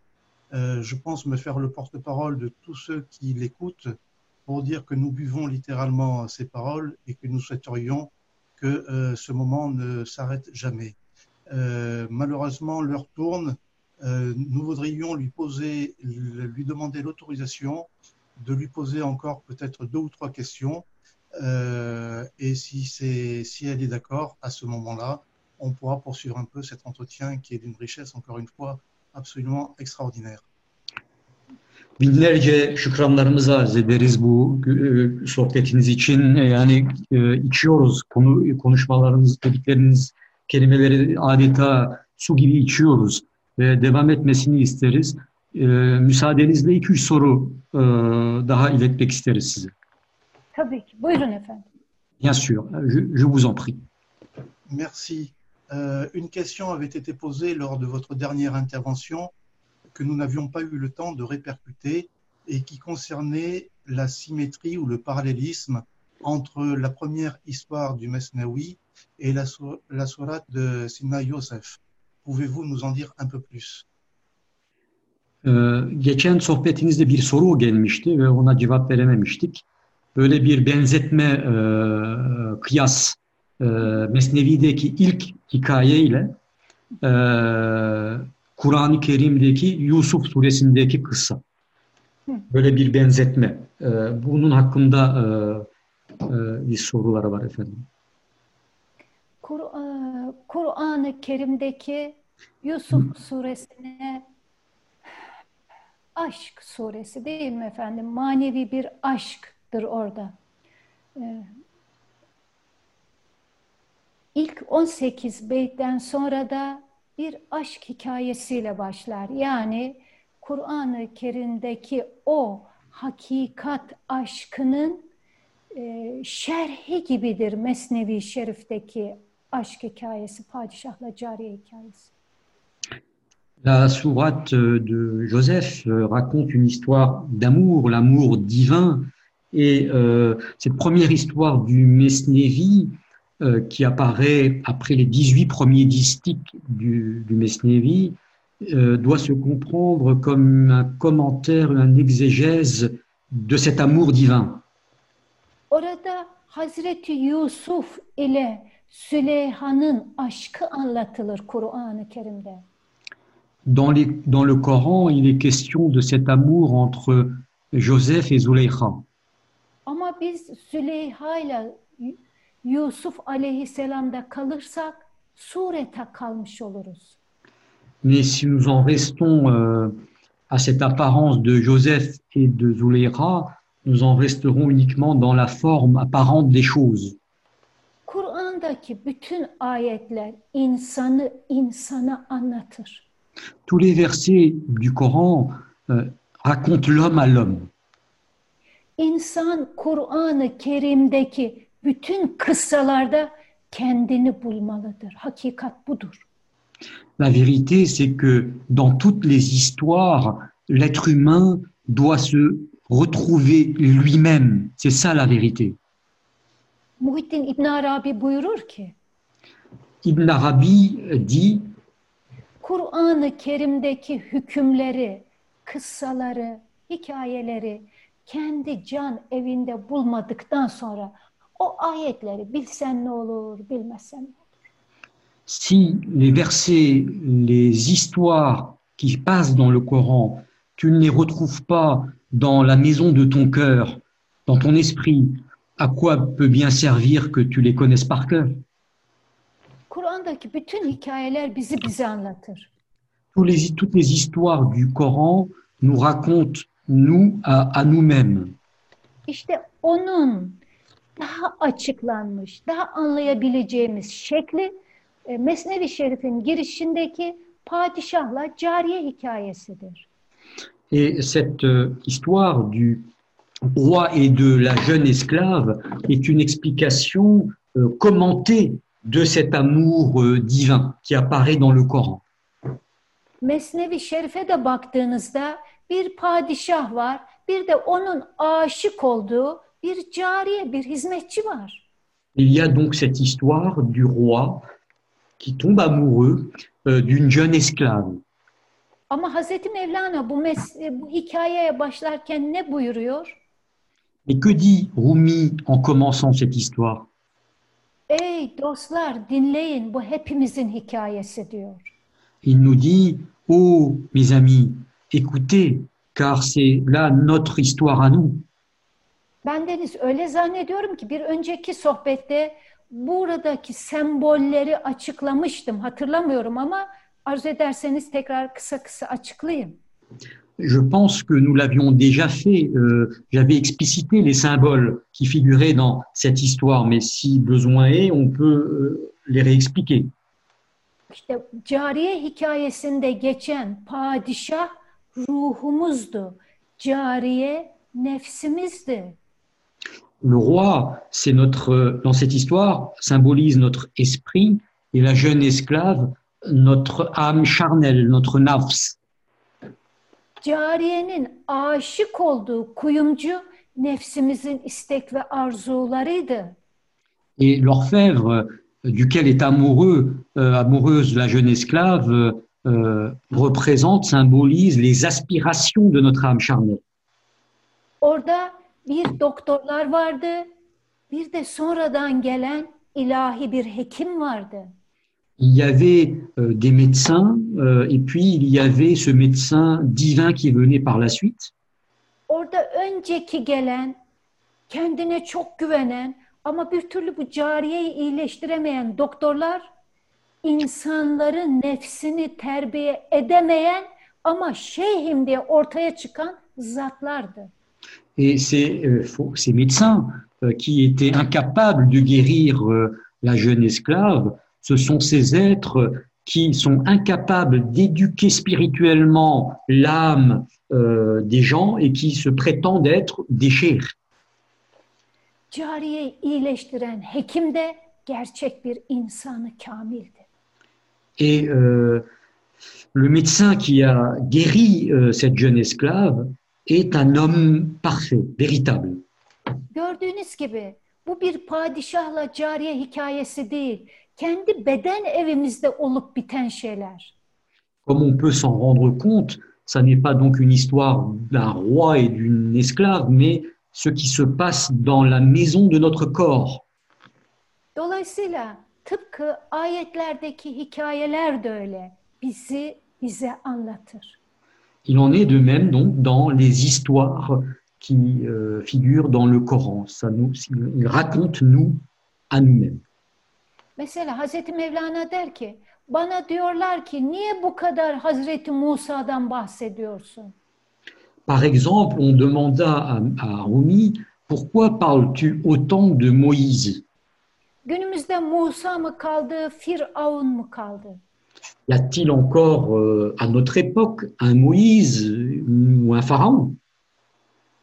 S5: Euh, je pense me faire le porte-parole de tous ceux qui l'écoutent pour dire que nous buvons littéralement ces paroles et que nous souhaiterions que euh, ce moment ne s'arrête jamais. Euh, malheureusement, l'heure tourne. Euh, nous voudrions lui poser, lui demander l'autorisation de lui poser encore peut-être deux ou trois questions. Et si, si elle est d'accord, à ce moment-là, on pourra poursuivre un peu cet entretien qui est d'une richesse, encore une fois, absolument extraordinaire.
S3: Binlerce şükranlarımızı arz ederiz bu e, sohbetiniz için. E, Yani e, içiyoruz konu konuşmalarınız, dedikleriniz kelimeleri adeta su gibi içiyoruz ve devam etmesini isteriz. E, müsaadenizle iki üç soru e, daha iletmek isteriz size.
S4: Tabii ki. Buyurun efendim.
S3: Bien sûr, je, je vous en prie.
S5: Merci. Euh, une question avait été posée lors de votre dernière intervention que nous n'avions pas eu le temps de répercuter et qui concernait la symétrie ou le parallélisme entre la première histoire du Mesnaoui et la, la sourate de Sina Yosef. Pouvez-vous nous en dire un peu plus?
S3: Ee, geçen sohbetinizde bir soru gelmişti ve ona cevap verememiştik. Böyle bir benzetme, e, kıyas, e, Mesnevi'deki ilk hikayeyle e, Kur'an-ı Kerim'deki Yusuf suresindeki kıssa. Böyle bir benzetme. E, bunun hakkında e, e, bir soruları var efendim.
S4: Kur- e, Kur'an-ı Kerim'deki Yusuf suresine aşk suresi değil mi efendim? Manevi bir aşktır orada. Ee, İlk 18 beytten sonra da bir aşk hikayesiyle başlar. Yani Kur'an-ı Kerim'deki o hakikat aşkının e, şerhi gibidir Mesnevi Şerif'teki aşk hikayesi, padişahla cariye hikayesi.
S3: La sourate de Joseph euh, raconte une histoire d'amour, l'amour divin. Et euh, cette première histoire du Mesnevi, euh, qui apparaît après les 18 premiers distiques du, du Mesnevi, euh, doit se comprendre comme un commentaire, un exégèse de cet amour divin.
S4: Orada Hazreti Yusuf ile Süleyha'nın aşkı anlatılır Kur'an-ı Kerim'de.
S3: Dans, les, dans le Coran, il est question de cet amour entre Joseph et Zuleikha.
S4: Ama biz Süleyha ile Y- Yusuf aleyhisselamda kalırsak surete kalmış oluruz.
S3: Mais si nous en restons euh, à cette apparence de Joseph et de Zuleika, nous en resterons uniquement dans la forme apparente des choses.
S4: Kur'an'daki bütün ayetler insanı insana anlatır.
S3: Tous les versets du Coran euh, racontent l'homme à l'homme.
S4: İnsan Kur'an-ı Kerim'deki bütün kıssalarda kendini bulmalıdır. Hakikat budur.
S3: La vérité, c'est que dans toutes les histoires, l'être humain doit se retrouver lui-même. C'est ça la vérité.
S4: Muhittin İbn Arabi buyurur ki,
S3: Ibn Arabi dit
S4: Kur'an-ı Kerim'deki hükümleri, kıssaları, hikayeleri kendi can evinde bulmadıktan sonra o ayetleri bilsen ne olur, bilmezsen ne olur.
S3: si les versets, les histoires qui passent dans le Coran, tu ne les retrouves pas dans la maison de ton cœur, dans ton esprit, à quoi peut bien servir que tu les connaisses par cœur? Tous les, Toutes les histoires du Coran nous racontent, nous, à, à nous-mêmes.
S4: İşte onun daha açıklanmış, daha anlayabileceğimiz şekli e, Mesnevi Şerif'in girişindeki padişahla cariye hikayesidir.
S3: Et cette histoire du roi et de la jeune esclave est une explication euh, commentée de cet amour euh, divin qui apparaît dans le Coran.
S4: Mesnevi Şerif'e de baktığınızda bir padişah var, bir de onun aşık olduğu bir cariye, bir hizmetçi var.
S3: Il y a donc cette histoire du roi qui tombe amoureux euh, d'une jeune esclave.
S4: Ama Hazreti Mevlana bu, mes- bu hikayeye başlarken ne buyuruyor?
S3: Et que dit Rumi en commençant cette histoire?
S4: Ey dostlar dinleyin bu hepimizin hikayesi diyor.
S3: Il nous dit, Oh mes amis, écoutez, car c'est là notre histoire à nous.
S4: Ben Deniz öyle zannediyorum ki bir önceki sohbette buradaki sembolleri açıklamıştım. Hatırlamıyorum ama arzu ederseniz tekrar kısa kısa açıklayayım.
S3: Je pense que nous l'avions déjà fait. Euh, J'avais explicité les symboles qui figuraient dans cette histoire, mais si besoin est, on peut euh, les réexpliquer.
S4: İşte cariye hikayesinde geçen padişah ruhumuzdu. Cariye nefsimizdi.
S3: Le roi, c'est notre, dans cette histoire, symbolise notre esprit et la jeune esclave, notre âme charnelle, notre nafs.
S4: Cariyenin aşık olduğu kuyumcu nefsimizin istek ve arzularıydı.
S3: Et l'orfèvre duquel est amoureux, euh, amoureuse la jeune esclave, euh, représente, symbolise les aspirations de notre âme charnelle.
S4: Orada bir doktorlar vardı, bir de sonradan gelen ilahi bir hekim vardı.
S3: Il y avait euh, des médecins euh, et puis il y avait ce médecin divin qui venait par la suite.
S4: Orada önceki gelen, kendine çok güvenen ama bir türlü bu cariyeyi iyileştiremeyen doktorlar insanların nefsini terbiye edemeyen ama şeyhim diye ortaya çıkan zatlardı.
S3: Et ces, euh, faux- ces médecins euh, qui étaient incapables de guérir euh, la jeune esclave, ce sont ces êtres qui sont incapables d'éduquer spirituellement l'âme des gens et qui se prétendent être des chers.
S4: Cariyeyi iyileştiren hekim de gerçek bir insanı kamildi.
S3: Et euh, le médecin qui a guéri euh, cette jeune esclave est un homme parfait, véritable.
S4: Gördüğünüz gibi bu bir padişahla cariye hikayesi değil. Kendi beden evimizde olup biten şeyler.
S3: Comme on peut s'en rendre compte, ça n'est pas donc une histoire d'un roi et d'une esclave, mais ce qui se passe dans la maison de notre corps.
S4: Dolayısıyla tıpkı ayetlerdeki hikayeler de öyle. Bizi bize anlatır.
S3: Il en est de même donc dans les histoires qui euh, figurent dans le Coran. Ça nous, il raconte nous à nous-mêmes.
S4: Mesela Hazreti Mevlana der ki, bana diyorlar ki niye bu kadar Hazreti Musa'dan bahsediyorsun?
S3: Par exemple, on demanda à, à Rumi, pourquoi parles-tu autant de Moïse?
S4: Günümüzde Musa mı kaldı, Firavun mu kaldı?
S3: Y a-t-il encore euh, à notre époque un Moïse ou un pharaon?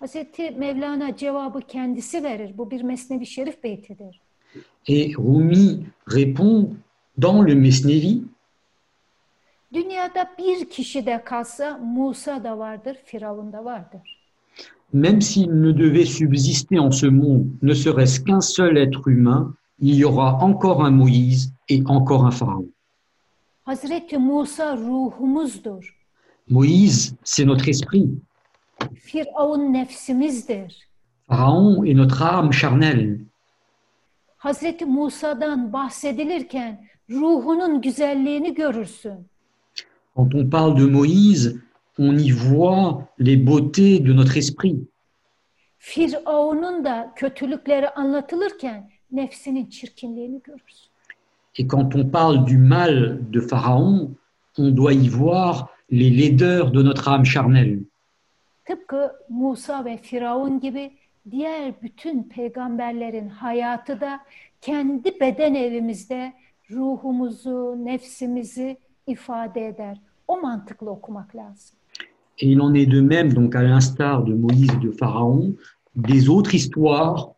S4: Hazreti Mevlana cevabı kendisi verir. Bu bir Mesnevi Şerif beytidir.
S3: Et Rumi répond dans le Mesnevi,
S4: Dünyada bir kişi de kalsa Musa da vardır, Firavun da vardır.
S3: même s'il ne devait subsister en ce monde ne serait-ce qu'un seul être humain, il y aura encore un Moïse et encore un pharaon.
S4: Hazreti Musa ruhumuzdur.
S3: Moïse, c'est notre esprit.
S4: Firavun nefsimizdir.
S3: Pharaon est notre âme charnelle.
S4: Hazreti Musa'dan bahsedilirken ruhunun güzelliğini görürsün.
S3: Quand on parle de Moïse, on y voit les beautés de notre esprit.
S4: Firavun'un da kötülükleri anlatılırken nefsinin çirkinliğini görürsün.
S3: Et quand on parle du mal de Pharaon, on doit y voir les laideurs de notre âme charnelle.
S4: Tıpkı Musa ve Firavun gibi diğer bütün peygamberlerin hayatı da kendi beden evimizde ruhumuzu, nefsimizi ifade eder. O mantıkla okumak lazım.
S3: Et il en est de même, donc à l'instar de Moïse et de Pharaon, des autres histoires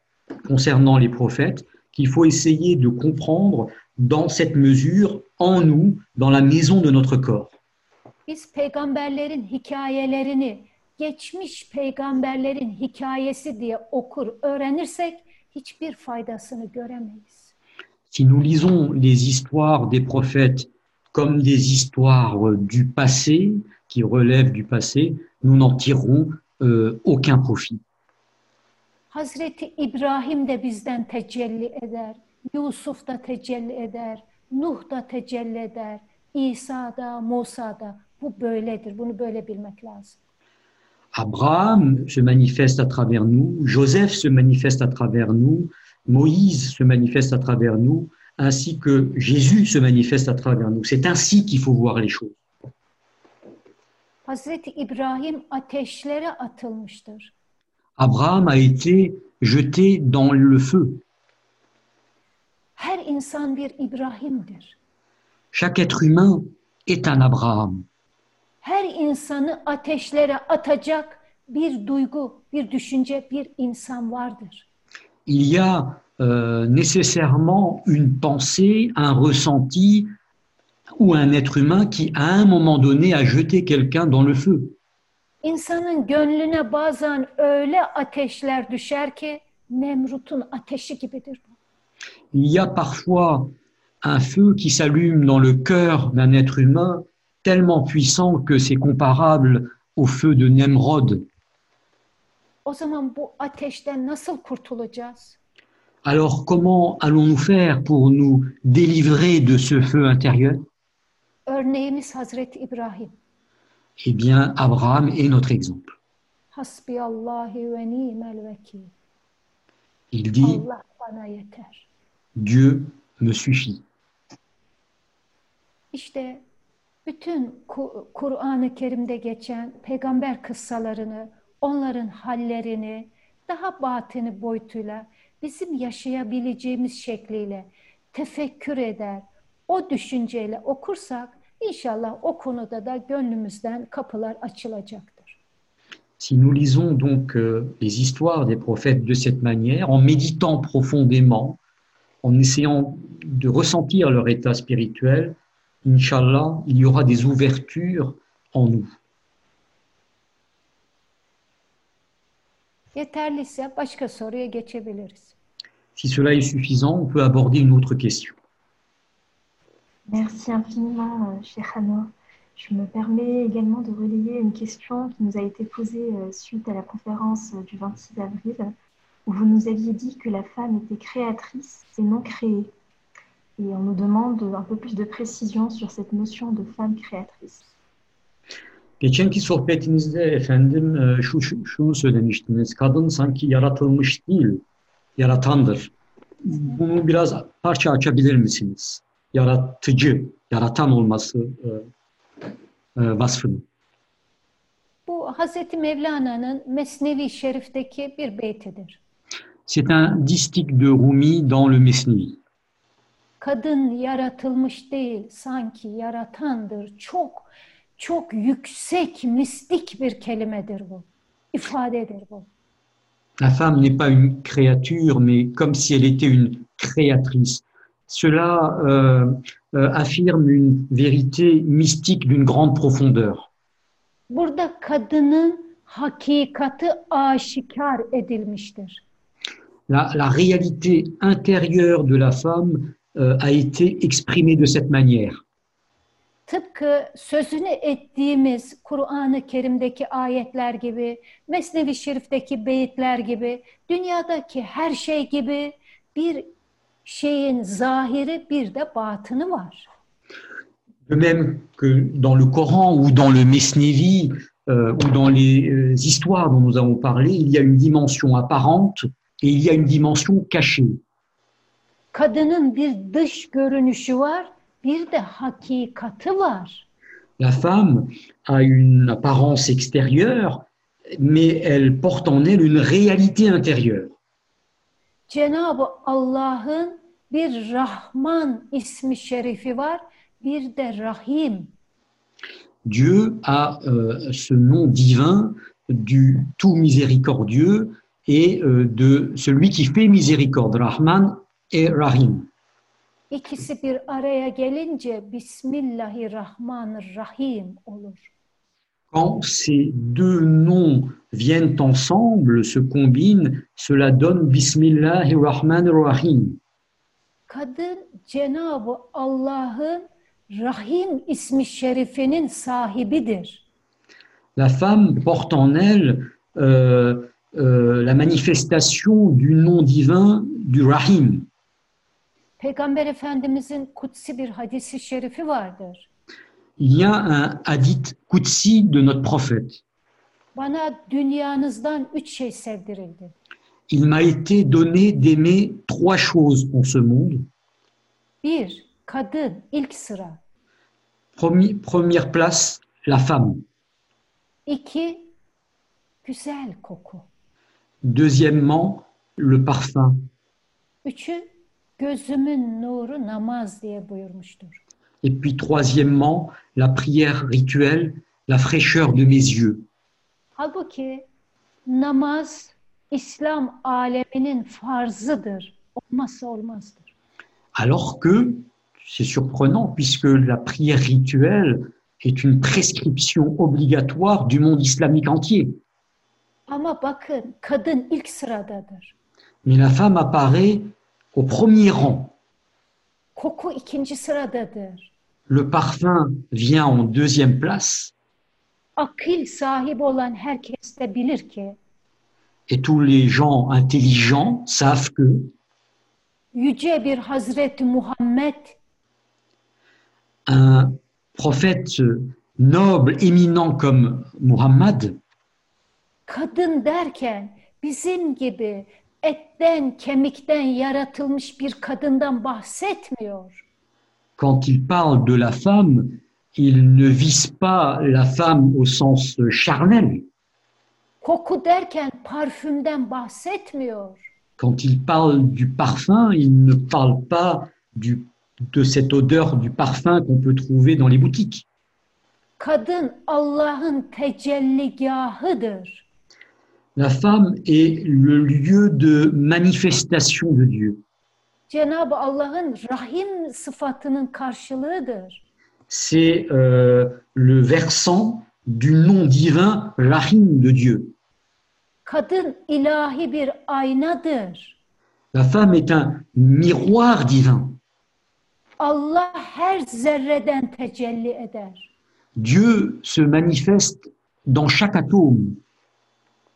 S3: concernant les prophètes qu'il faut essayer de comprendre dans cette mesure, en nous, dans la maison de notre corps.
S4: Biz peygamberlerin hikayelerini geçmiş peygamberlerin hikayesi diye okur, öğrenirsek hiçbir faydasını göremeyiz.
S3: Si nous lisons les histoires des prophètes comme des histoires du passé, qui relèvent du passé, nous n'en tirerons euh, aucun profit.
S4: Hazreti İbrahim de bizden tecelli eder, Yusuf da tecelli eder, Nuh da tecelli eder, İsa da, Musa da. Bu böyledir, bunu böyle bilmek lazım.
S3: Abraham se manifeste à travers nous, Joseph se manifeste à travers nous, Moïse se manifeste à travers nous, ainsi que Jésus se manifeste à travers nous. C'est ainsi qu'il faut voir les choses.
S4: Hazreti İbrahim ateşlere atılmıştır.
S3: Abraham a été jeté dans le feu.
S4: Her insan bir İbrahim'dir.
S3: Chaque être humain est un Abraham.
S4: Her insanı ateşlere atacak bir duygu, bir düşünce, bir insan vardır.
S3: Il y a euh, nécessairement une pensée, un ressenti ou un être humain qui, à un moment donné, a jeté quelqu'un dans le feu.
S4: İnsanın gönlüne bazen öyle ateşler düşer ki Nemrut'un ateşi gibidir bu.
S3: Il y a parfois un feu qui s'allume dans le cœur d'un être humain tellement puissant que c'est comparable au feu de Nemrod. Alors comment allons-nous faire pour nous délivrer de ce feu intérieur? Eh bien, Abraham est notre exemple. Il dit. Dieu me suffit.
S4: İşte bütün Ku- Kur'an-ı Kerim'de geçen peygamber kıssalarını, onların hallerini daha batini boyutuyla bizim yaşayabileceğimiz şekliyle tefekkür eder, o düşünceyle okursak inşallah o konuda da gönlümüzden kapılar açılacaktır.
S3: Si nous lisons donc euh, les histoires des prophètes de cette manière, en méditant profondément, en essayant de ressentir leur état spirituel, Inch'Allah, il y aura des ouvertures en nous. Si cela est suffisant, on peut aborder une autre question.
S6: Merci infiniment, euh, Cheikh. Je me permets également de relayer une question qui nous a été posée euh, suite à la conférence euh, du 26 avril, où vous nous aviez dit que la femme était créatrice et non créée. Et on nous demande un peu plus de précision sur cette notion de femme créatrice.
S3: Geçenki sohbetinizde efendim e, şu, şu- şunu söylemiştiniz. Kadın sanki yaratılmış değil, yaratandır. Bunu biraz parça açabilir misiniz? Yaratıcı, yaratan olması e, e, vasfını.
S4: Bu Hazreti Mevlana'nın Mesnevi Şerif'teki bir beytidir.
S3: C'est un distique de Rumi dans le Mesnevi.
S4: Kadın yaratılmış değil, sanki yaratandır. Çok, çok yüksek, mistik bir kelimedir bu. İfadedir bu.
S3: La femme n'est pas une créature, mais comme si elle était une créatrice. Cela euh, euh, affirme une vérité mystique d'une grande profondeur.
S4: Burada kadının hakikati aşikar edilmiştir.
S3: La, la réalité intérieure de la femme euh, a été exprimée de cette manière.
S4: Tıpkı sözünü ettiğimiz Kur'an-ı Kerim'deki ayetler gibi, Mesnevi Şerif'teki beyitler gibi, dünyadaki her şey gibi bir şeyin zahiri bir de batını var.
S3: De même que dans le Coran ou dans le Mesnevi euh, ou dans les euh, histoires dont nous avons parlé, il y a une dimension apparente et il y a une dimension cachée.
S4: Kadının bir dış görünüşü var, bir de hakikati var.
S3: La femme a une apparence extérieure, mais elle porte en elle une réalité intérieure.
S4: Cenab-ı Allah'ın bir Rahman ismi şerifi var, bir de Rahim.
S3: Dieu a euh, ce nom divin du tout miséricordieux et euh, de celui qui fait miséricorde, Rahman et Rahim.
S4: İkisi bir araya gelince Bismillahirrahmanirrahim olur.
S3: Quand ces deux noms viennent ensemble, se combinent, cela donne Bismillahirrahmanirrahim.
S4: Kadın Cenab-ı Allah'ın Rahim ismi şerifinin sahibidir.
S3: La femme porte en elle euh, euh, la manifestation du nom divin du Rahim.
S4: Peygamber Efendimizin kutsi bir hadisi şerifi vardır.
S3: Il y a un hadith Qudsi de notre prophète.
S4: Bana dünyanızdan üç şey sevdirildi.
S3: Il m'a été donné d'aimer trois choses en ce monde.
S4: Bir, kadın ilk sıra.
S3: Premi- première place, la femme.
S4: İki, güzel koku.
S3: Deuxièmement, le parfum.
S4: Üçü, gözümün nuru namaz diye buyurmuştur.
S3: Et puis troisièmement, la prière rituelle, la fraîcheur de mes yeux.
S4: Halbuki namaz İslam aleminin farzıdır. Olmazsa olmazdır.
S3: Alors que, c'est surprenant, puisque la prière rituelle est une prescription obligatoire du monde islamique entier.
S4: Ama bakın kadın ilk sıradadır.
S3: Mais la femme apparaît au premier rang.
S4: Koku ikinci sıradadır.
S3: Le parfum vient en deuxième place.
S4: Akıl sahibi olan herkes de bilir ki
S3: Et tous les gens intelligents savent que
S4: yüce bir Hazreti Muhammed
S3: un prophète noble, éminent comme Muhammad,
S4: kadın derken bizim gibi etten kemikten yaratılmış bir kadından bahsetmiyor.
S3: quand il parle de la femme, il ne vise pas la femme au sens charnel.
S4: Koku derken parfümden bahsetmiyor.
S3: Quand il parle du parfum, il ne parle pas du, de cette odeur du parfum qu'on peut trouver dans les boutiques.
S4: Kadın Allah'ın tecelligahıdır.
S3: La femme est le lieu de manifestation de Dieu.
S4: Cenab-ı Allah'ın rahim sıfatının karşılığıdır.
S3: C'est euh, le versant du nom divin, Rahim de Dieu.
S4: Kadın ilahi bir aynadır.
S3: La femme est un miroir divin.
S4: Allah her zerreden tecelli eder.
S3: Dieu se manifeste dans chaque atome,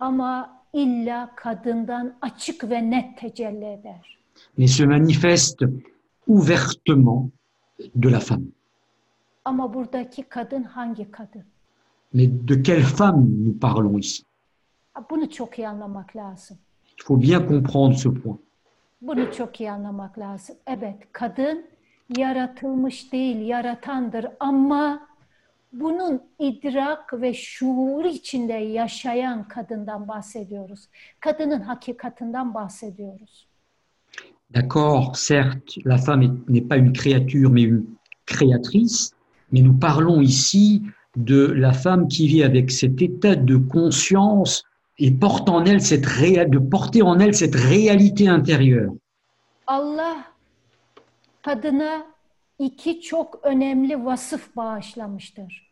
S4: Ama illa kadından açık ve net tecelli eder.
S3: mais se manifeste ouvertement de la femme.
S4: Ama buradaki kadın hangi kadın?
S3: Mais de quelle femme nous parlons ici
S4: Bunu çok iyi anlamak lazım.
S3: Il faut bien comprendre ce point.
S4: Bunu çok iyi anlamak lazım. Evet, kadın yaratılmış değil, yaratandır ama bunun idrak ve şuur içinde yaşayan kadından bahsediyoruz. Kadının hakikatinden bahsediyoruz.
S3: D'accord, certes, la femme est- n'est pas une créature, mais une créatrice, mais nous parlons ici de la femme qui vit avec cet état de conscience et porte en elle cette réa- de porter en elle cette réalité intérieure.
S4: Allah kadına iki çok önemli vasıf bağışlamıştır.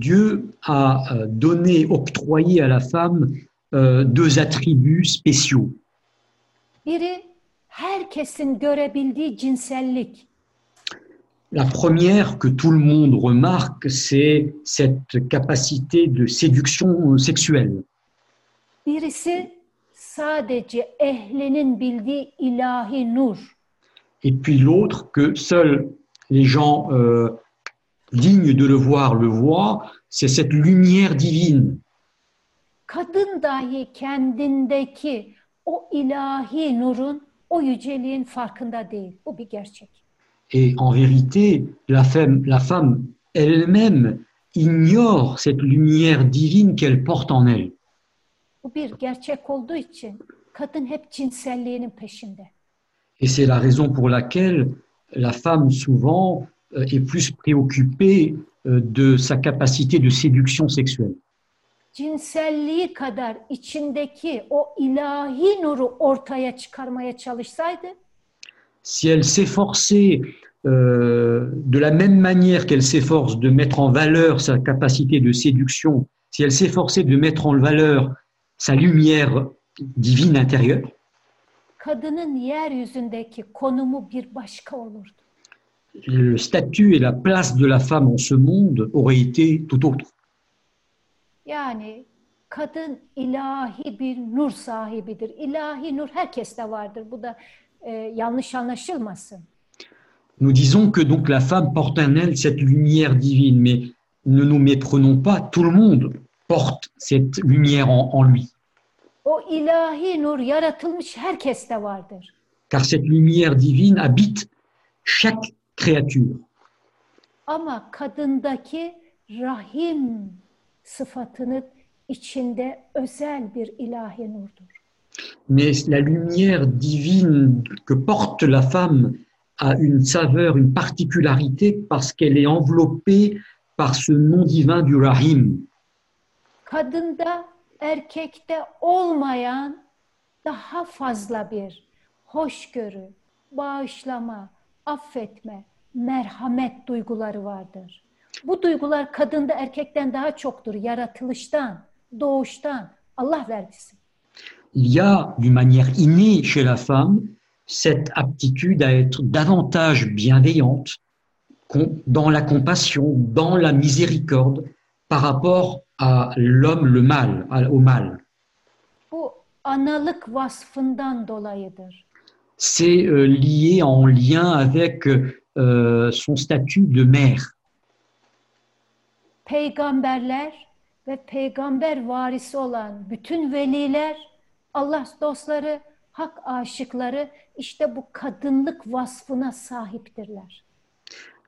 S3: Dieu a euh, donné, octroyé à la femme euh, deux attributs spéciaux.
S4: Biri herkesin görebildiği cinsellik.
S3: La première que tout le monde remarque, c'est cette capacité de séduction euh, sexuelle.
S4: Birisi sadece ehlinin bildiği ilahi nur.
S3: Et puis l'autre que seuls les gens euh, dignes de le voir le voient, c'est cette lumière divine.
S4: Kadın dahi kendindeki o ilahi nurun, o yüceliğin farkında değil. Bu bir gerçek.
S3: Et en vérité, la femme, la femme elle-même ignore cette lumière divine qu'elle porte en elle.
S4: Bu bir gerçek olduğu için kadın hep cinselliğinin peşinde.
S3: Et c'est la raison pour laquelle la femme souvent euh, est plus préoccupée euh, de sa capacité de séduction sexuelle.
S4: Cinselliği kadar içindeki o ilahi nuru ortaya çıkarmaya çalışsaydı
S3: Si elle s'efforçait euh, de la même manière qu'elle s'efforce de mettre en valeur sa capacité de séduction, si elle s'efforçait de mettre en valeur sa lumière divine intérieure,
S4: kadının yeryüzündeki konumu bir başka olurdu.
S3: le statut et la place de la femme en ce monde auraient été tout autres.
S4: Yani kadın ilahi bir nur sahibidir. İlahi nur herkeste vardır. Bu da e, yanlış anlaşılmasın.
S3: Nous disons que donc la femme porte en elle cette lumière divine, mais ne nous méprenons pas, tout le monde porte cette lumière en, en lui.
S4: O ilahi nur yaratılmış herkeste vardır.
S3: Car cette lumière divine habite chaque créature.
S4: Ama kadındaki rahim sıfatının içinde özel bir ilahi nurdur.
S3: Mais la lumière divine que porte la femme a une saveur, une particularité parce qu'elle est enveloppée par ce nom divin du Rahim.
S4: Kadında erkekte olmayan daha fazla bir hoşgörü, bağışlama, affetme, merhamet duyguları vardır. Bu duygular kadında erkekten daha çoktur. Yaratılıştan, doğuştan. Allah verdisi.
S3: Il y a, d'une manière innée chez la femme, cette aptitude à être davantage bienveillante dans la compassion, dans la miséricorde par rapport à l'homme, le mal, au mal.
S4: Bu analık vasfından dolayıdır.
S3: C'est euh, lié en lien avec euh, son statut de mère.
S4: Peygamberler ve peygamber varisi olan bütün veliler, Allah dostları, hak aşıkları işte bu kadınlık vasfına sahiptirler.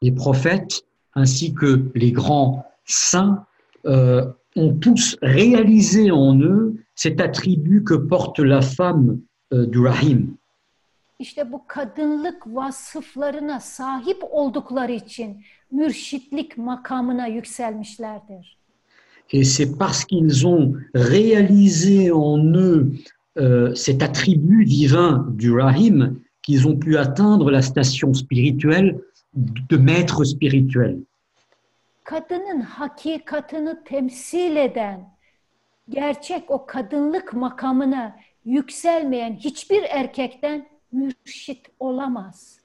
S3: Les prophètes ainsi que les grands saints euh, ont tous réalisé en eux cet attribut que porte la femme euh, du Rahim.
S4: İşte bu kadınlık vasıflarına sahip oldukları için mürşitlik makamına yükselmişlerdir.
S3: Et c'est parce qu'ils ont réalisé en eux euh, cet attribut divin du Rahim qu'ils ont pu atteindre la station spirituelle de maître spirituel.
S4: Kadının hakikatını temsil eden, gerçek o kadınlık makamına yükselmeyen hiçbir erkekten mürşit olamaz.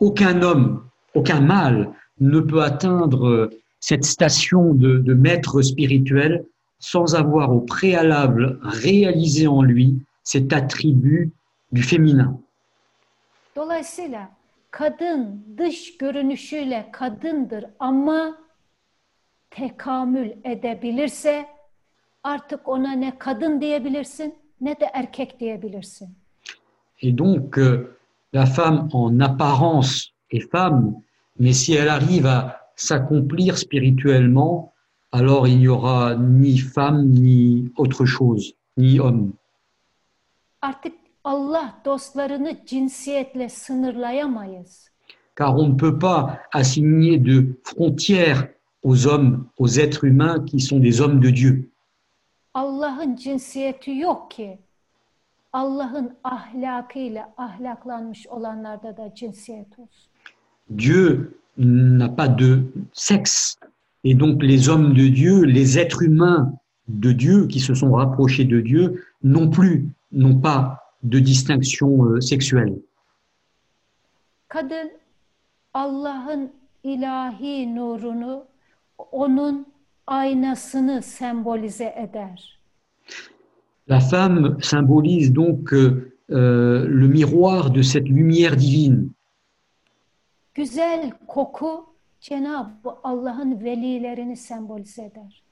S3: Aucun homme, aucun mâle ne peut atteindre cette station de, de maître spirituel sans avoir au préalable réalisé en lui cet attribut du féminin.
S4: Dolayısıyla kadın dış görünüşüyle kadındır ama tekamül edebilirse artık ona ne kadın diyebilirsin ne de erkek diyebilirsin.
S3: Et donc, la femme en apparence est femme, mais si elle arrive à s'accomplir spirituellement, alors il n'y aura ni femme ni autre chose, ni homme.
S4: Artık Allah dostlarını cinsiyetle sınırlayamayız.
S3: Car on ne peut pas assigner de frontières aux hommes, aux êtres humains qui sont des hommes de Dieu.
S4: Allah'ın cinsiyeti yok ki. Allah'ın ahlakıyla ahlaklanmış olanlarda da cinsiyet olsun.
S3: Dieu n'a pas de sexe. Et donc les hommes de Dieu, les êtres humains de Dieu qui se sont rapprochés de Dieu non plus n'ont pas de distinction euh, sexuelle.
S4: Kadın Allah'ın ilahi nurunu, onun aynasını sembolize eder.
S3: La femme symbolise donc euh, euh, le miroir de cette lumière divine.
S4: Güzel koku Cenab-ı Allah'ın velilerini sembolize eder.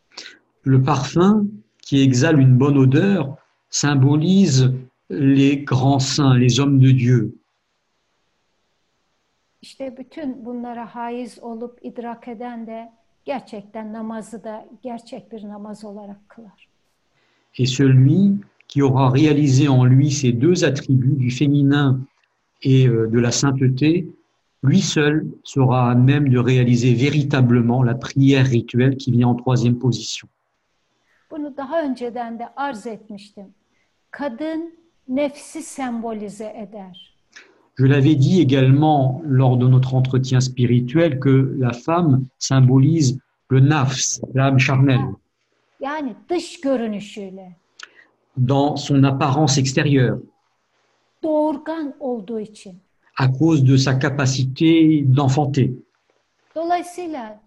S3: Le parfum qui exhale une bonne odeur symbolise les grands saints, les hommes de Dieu.
S4: İşte bütün bunlara haiz olup idrak eden de gerçekten namazı da gerçek bir namaz olarak kılar.
S3: Et celui qui aura réalisé en lui ces deux attributs du féminin et euh, de la sainteté, lui seul sera à même de réaliser véritablement la prière rituelle qui vient en troisième position.
S4: Bunu daha önceden de arz etmiştim. Kadın nefsi sembolize eder.
S3: Je l'avais dit également lors de notre entretien spirituel que la femme symbolise le nafs, l'âme charnelle, dans son apparence extérieure, à cause de sa capacité d'enfanter.
S4: Dolayısıyla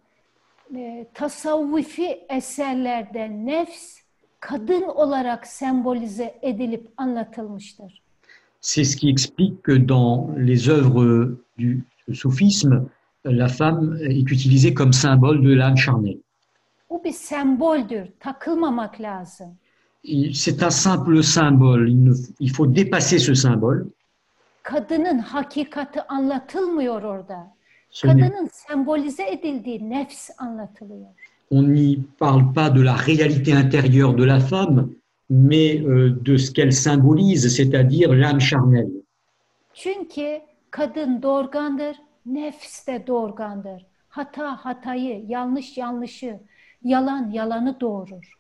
S4: tasavvufi eserlerde nefs kadın olarak sembolize edilip anlatılmıştır.
S3: C'est ce qui explique que dans les œuvres du soufisme, la femme est utilisée comme symbole de l'âme charnelle.
S4: Bu bir semboldür, takılmamak lazım.
S3: Il- C'est un simple symbole, il, ne- il faut dépasser ce symbole.
S4: Kadının hakikati anlatılmıyor orada.
S3: Ce n'est-
S4: Kadının sembolize edildiği nefs anlatılıyor.
S3: on n'y parle pas de la réalité intérieure de la femme, mais euh, de ce qu'elle symbolise, c'est-à-dire l'âme charnelle.
S4: Çünkü kadın doğurgandır, nefs de doğurgandır. Hata hatayı, yanlış yanlışı, yalan yalanı doğurur.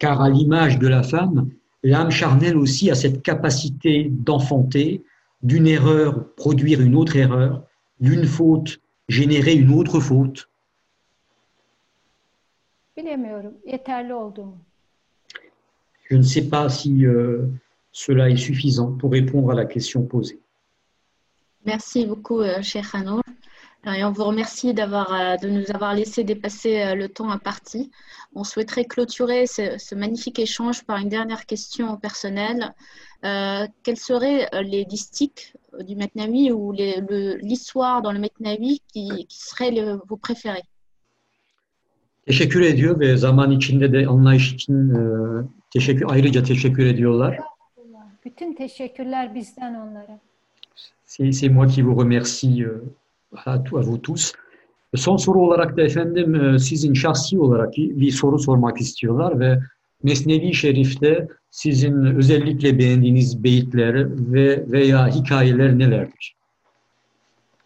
S3: Car à l'image de la femme, l'âme charnelle aussi a cette capacité d'enfanter, d'une erreur produire une autre erreur, d'une faute générer une autre faute.
S4: Bilemiyorum yeterli oldu mu?
S3: Je ne sais pas si euh, cela est suffisant pour répondre à la question posée.
S2: Merci beaucoup, euh, cher Hanour. Et on vous remercie d'avoir, euh, de nous avoir laissé dépasser euh, le temps imparti. On souhaiterait clôturer ce, ce magnifique échange par une dernière question personnelle. Euh, quels seraient euh, les distiques du Metnawi ou le- l'histoire dans le Metnawi qui, qui seraient le- vos préférés?
S3: Teşekkür ediyor ve zaman içinde de anlayış için teşekkür ayrıca teşekkür ediyorlar.
S4: Bütün teşekkürler bizden onlara.
S3: C'est moi qui vous remercie euh, à, tout- à vous tous. Son soru olarak da efendim e, sizin şahsi olarak bir soru sormak istiyorlar ve Mesnevi Şerif'te sizin özellikle beğendiğiniz beyitler ve veya hikayeler nelerdir?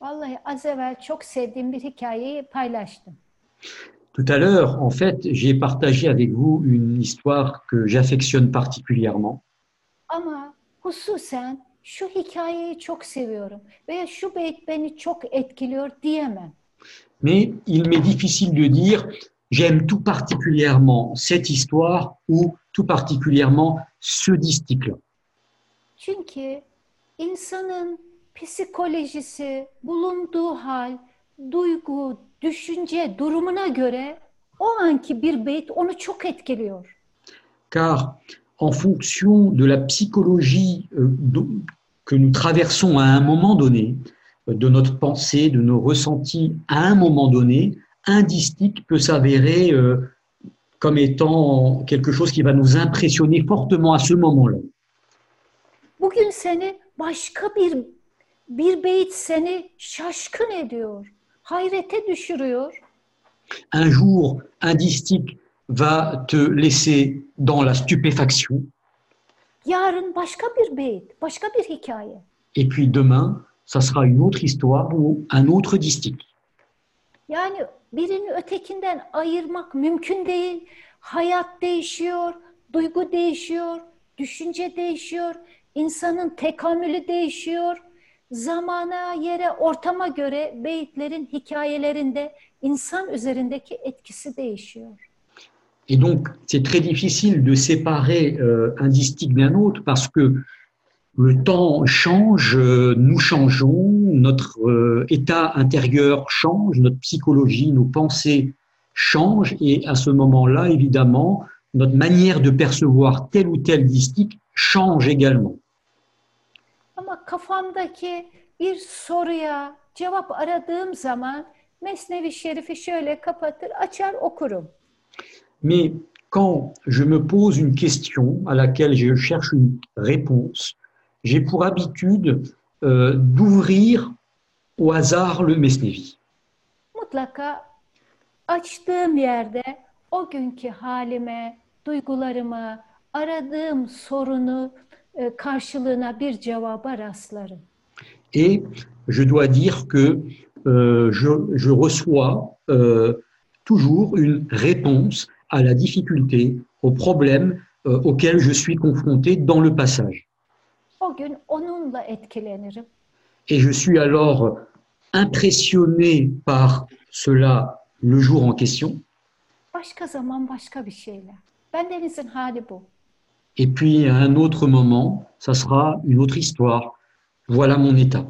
S4: Vallahi az evvel çok sevdiğim bir hikayeyi paylaştım.
S3: Tout à l'heure, en fait, j'ai partagé avec vous une histoire que j'affectionne particulièrement.
S4: Ama hususen şu hikayeyi çok seviyorum veya şu beyt beni çok etkiliyor diyemem.
S3: Mais il m'est difficile de dire j'aime tout particulièrement cette histoire ou tout particulièrement ce distique-là.
S4: Çünkü insanın psikolojisi, bulunduğu hal, duygu, düşünce durumuna göre o anki bir beyt onu çok etkiliyor.
S3: Car en fonction de la psychologie euh, que nous traversons à un moment donné, euh, de notre pensée, de nos ressentis à un moment donné, un distique peut s'avérer euh, comme étant quelque chose qui va nous impressionner fortement à ce moment-là.
S4: Bugün seni başka bir bir beyt seni şaşkın ediyor, hayrete düşürüyor.
S3: Un jour, un distique va te laisser dans la stupéfaction,
S4: Yarın başka bir beyt, başka bir hikaye.
S3: et puis demain, ça sera une autre histoire ou un autre distique.
S4: Yani birini ötekinden ayırmak mümkün değil. Hayat değişiyor, duygu değişiyor, düşünce değişiyor, insanın tekamülü değişiyor. Zamana, yere, ortama.
S3: Et donc, c'est très difficile de séparer euh, un distique d'un autre parce que le temps change, euh, nous changeons, notre euh, état intérieur change, notre psychologie, nos pensées changent et à ce moment-là, évidemment, notre manière de percevoir tel ou tel distique change également.
S4: Kafamdaki bir soruya cevap aradığım zaman Mesnevi Şerif'i şöyle kapatır, açar okurum.
S3: Mais quand je me pose une question à laquelle je cherche une réponse, j'ai pour habitude euh, d'ouvrir au hasard le Mesnevi.
S4: mutlaka açtığım yerde o günkü halime, duygularıma, aradığım sorunu e.
S3: Et je dois dire que euh, je, je reçois euh, toujours une réponse à la difficulté, au problème euh, auquel je suis confronté dans le passage. Et je suis alors impressionné par cela le jour en question. Et puis à un autre moment, ça sera une autre histoire. Voilà mon état.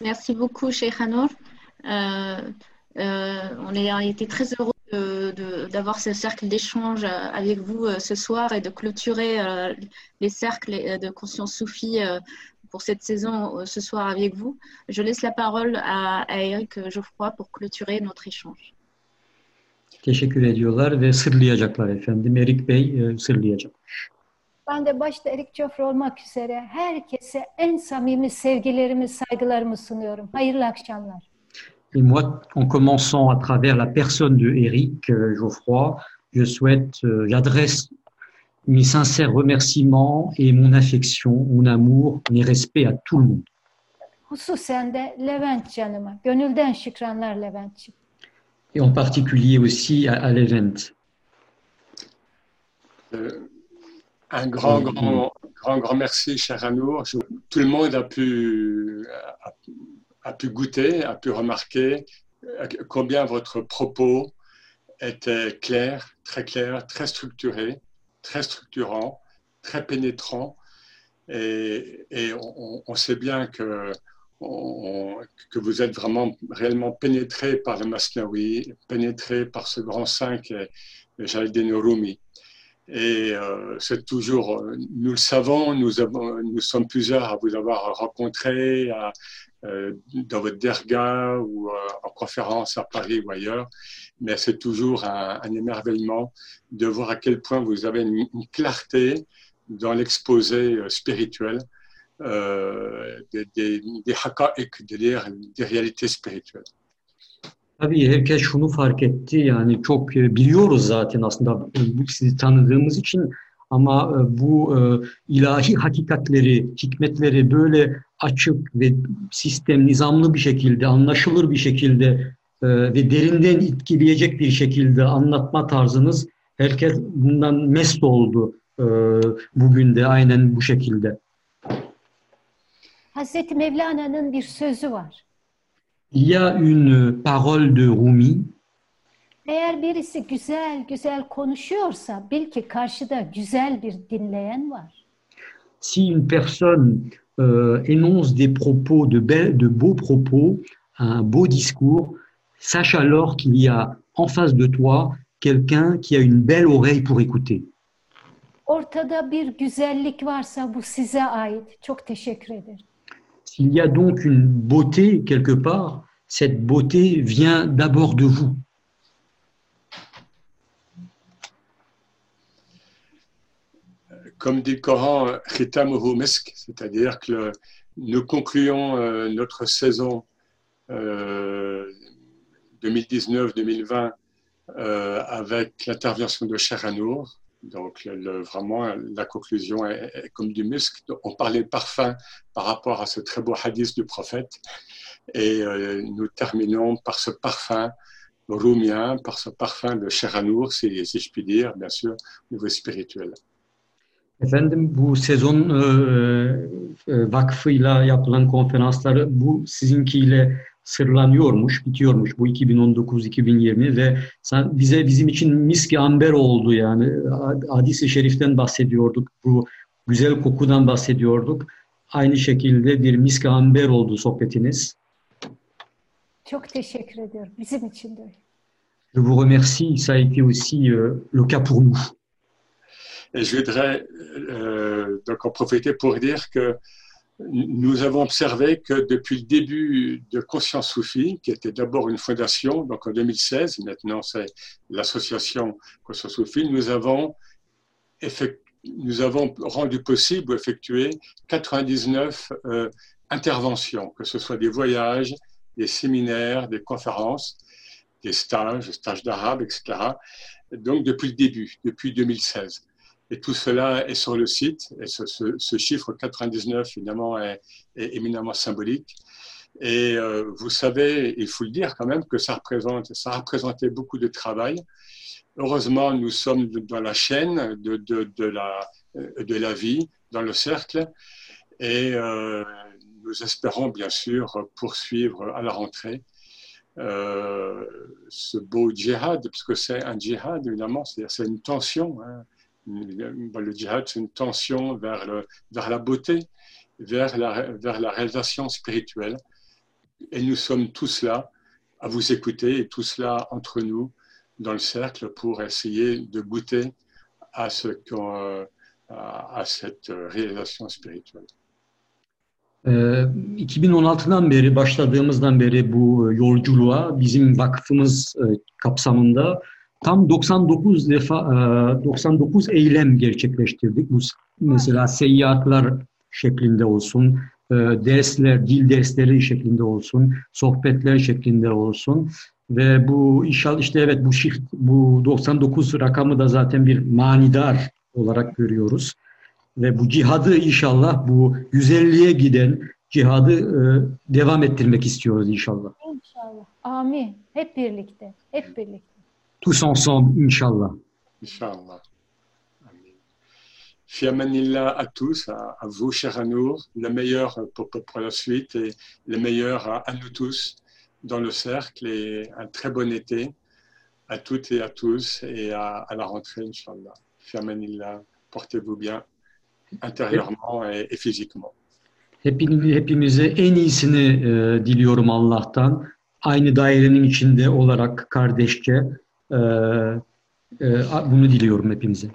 S2: Merci beaucoup, Cheikh Hanour. Euh, euh, on a été très heureux d'avoir ce cercle d'échange euh, avec vous euh, ce soir et de clôturer euh, les cercles de conscience soufie pour cette saison euh, ce soir avec vous. Je laisse la parole à, à Eric Geoffroy pour clôturer notre échange.
S3: Teşekkür ediyorlar ve sırlayacaklar efendim. Erik Bey e, sırlayacak.
S4: Ben de başta Erik Joffre olmak üzere herkese en samimi sevgilerimi, saygılarımı sunuyorum. Hayırlı akşamlar.
S3: Et moi, en commençant à travers la personne de Eric euh, Geoffroy, je souhaite, euh, j'adresse mes sincères remerciements et mon affection, mon amour, mes respects à tout le monde.
S4: Hususen de Levent canıma. Gönülden şükranlar Levent'ciğim.
S3: Et en particulier aussi à, à l'event.
S7: Euh, un grand,
S3: Oui.
S7: grand, grand, grand merci, cher Anour. Tout le monde a pu, a, a pu goûter, a pu remarquer euh, combien votre propos était clair, très clair, très structuré, très structurant, très pénétrant. Et, on, sait bien que, que vous êtes vraiment réellement pénétré par le Masnaoui, pénétré par ce grand saint qui est Jaldin Rumi. Et euh, c'est toujours, nous le savons, nous, sommes plusieurs à vous avoir rencontré euh, dans votre derga ou euh, en conférence à Paris ou ailleurs, mais c'est toujours un, un émerveillement de voir à quel point vous avez une, une clarté dans l'exposé euh, spirituel euh, des, des, des haqa'iq, c'est-à-dire des réalités spirituelles.
S3: Tabii herkes şunu fark etti yani çok e, biliyoruz zaten aslında e, sizi tanıdığımız için ama e, bu e, ilahi hakikatleri, hikmetleri böyle açık ve sistem, nizamlı bir şekilde, anlaşılır bir şekilde e, ve derinden etkileyecek bir şekilde anlatma tarzınız herkes bundan mest oldu e, bugün de aynen bu şekilde.
S4: Hazreti Mevlana'nın bir sözü var.
S3: Il y a une parole de Rumi
S4: Eğer birisi güzel güzel konuşuyorsa bil ki karşıda güzel bir dinleyen var.
S3: si une personne euh, énonce des propos, de, belles- de beaux propos, un beau discours, sache alors qu'il y a en face de toi quelqu'un qui a une belle oreille pour écouter.
S4: Ortada bir güzellik varsa bu size ait. Çok teşekkür ederim.
S3: S'il y a donc une beauté quelque part, cette beauté vient d'abord de vous.
S7: comme dit le Coran, c'est-à-dire que le- nous concluons euh, notre saison euh, 2019-2020 euh, avec l'intervention de Cher Anour. Donc, vraiment, la conclusion est, comme du musc. On parlait parfum par rapport à ce très beau hadith du prophète. Et euh, nous terminons par ce parfum roumien, par ce parfum de Cher Anour, si, si je puis dire, bien sûr, au niveau spirituel.
S3: Efendim bu e, e, sizinkiyle sırlanıyormuş, bitiyormuş bu 2019-2020 ve sen, bize bizim için miski amber oldu yani hadis-i şeriften bahsediyorduk, bu güzel kokudan bahsediyorduk. Aynı şekilde bir miski amber oldu sohbetiniz.
S4: Çok teşekkür ediyorum. Bizim için de.
S3: Je vous remercie, ça a été aussi euh, le cas pour nous.
S7: Et je voudrais euh, donc en profiter pour dire que nous avons observé que depuis le début de Conscience Soufie, qui était d'abord une fondation, donc en 2016, maintenant c'est l'association Conscience Soufie, nous avons, rendu possible ou effectué 99 euh, interventions, que ce soit des voyages, des séminaires, des conférences, des stages, stages d'arabe, etc. Donc depuis le début, depuis 2016. Et tout cela est sur le site. Et ce, chiffre 99, finalement, est, éminemment symbolique. Et euh, vous savez, il faut le dire quand même, que ça, représente, ça a représenté beaucoup de travail. Heureusement, nous sommes dans la chaîne de la vie, dans le cercle. Et euh, nous espérons, bien sûr, poursuivre à la rentrée euh, ce beau djihad, parce que c'est un djihad, évidemment, c'est-à-dire c'est une tension. hein. Le djihad, c'est une tension vers, le, vers la beauté, vers la, vers la réalisation spirituelle. Et nous sommes tous là à vous écouter et tous là entre nous dans le cercle pour essayer de goûter à, ce euh, à, à cette réalisation spirituelle.
S3: Ee, 2016'dan beri başladığımızdan beri bu yolculuğa bizim vakfımız e, kapsamında tam 99 defa e, 99 eylem gerçekleştirdik. Bu mesela seyahatler şeklinde olsun, e, dersler, dil dersleri şeklinde olsun, sohbetler şeklinde olsun ve bu inşallah işte evet bu shift bu 99 rakamı da zaten bir manidar olarak görüyoruz. Ve bu cihadı inşallah bu 150'ye giden cihadı e, devam ettirmek istiyoruz inşallah.
S4: İnşallah. Amin. Hep birlikte. Hep birlikte.
S3: Tous ensemble.
S7: Inch'Allah. Amen. Fiamanillah à tous, à, à vous, cher Anour, le meilleur pour, pour- pour la suite et le meilleur à, à nous tous dans le cercle et un très bon été à toutes et à tous et à, à la rentrée, Inch'Allah. Fiamanillah, portez-vous bien intérieurement et, et physiquement.
S3: Hepini, hepimize en iyisini e, diliyorum Allah'tan. Aynı dairenin içinde olarak kardeşçe e, e, bunu diliyorum hepimize.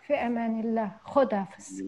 S4: Fi emanillah. Hodafız.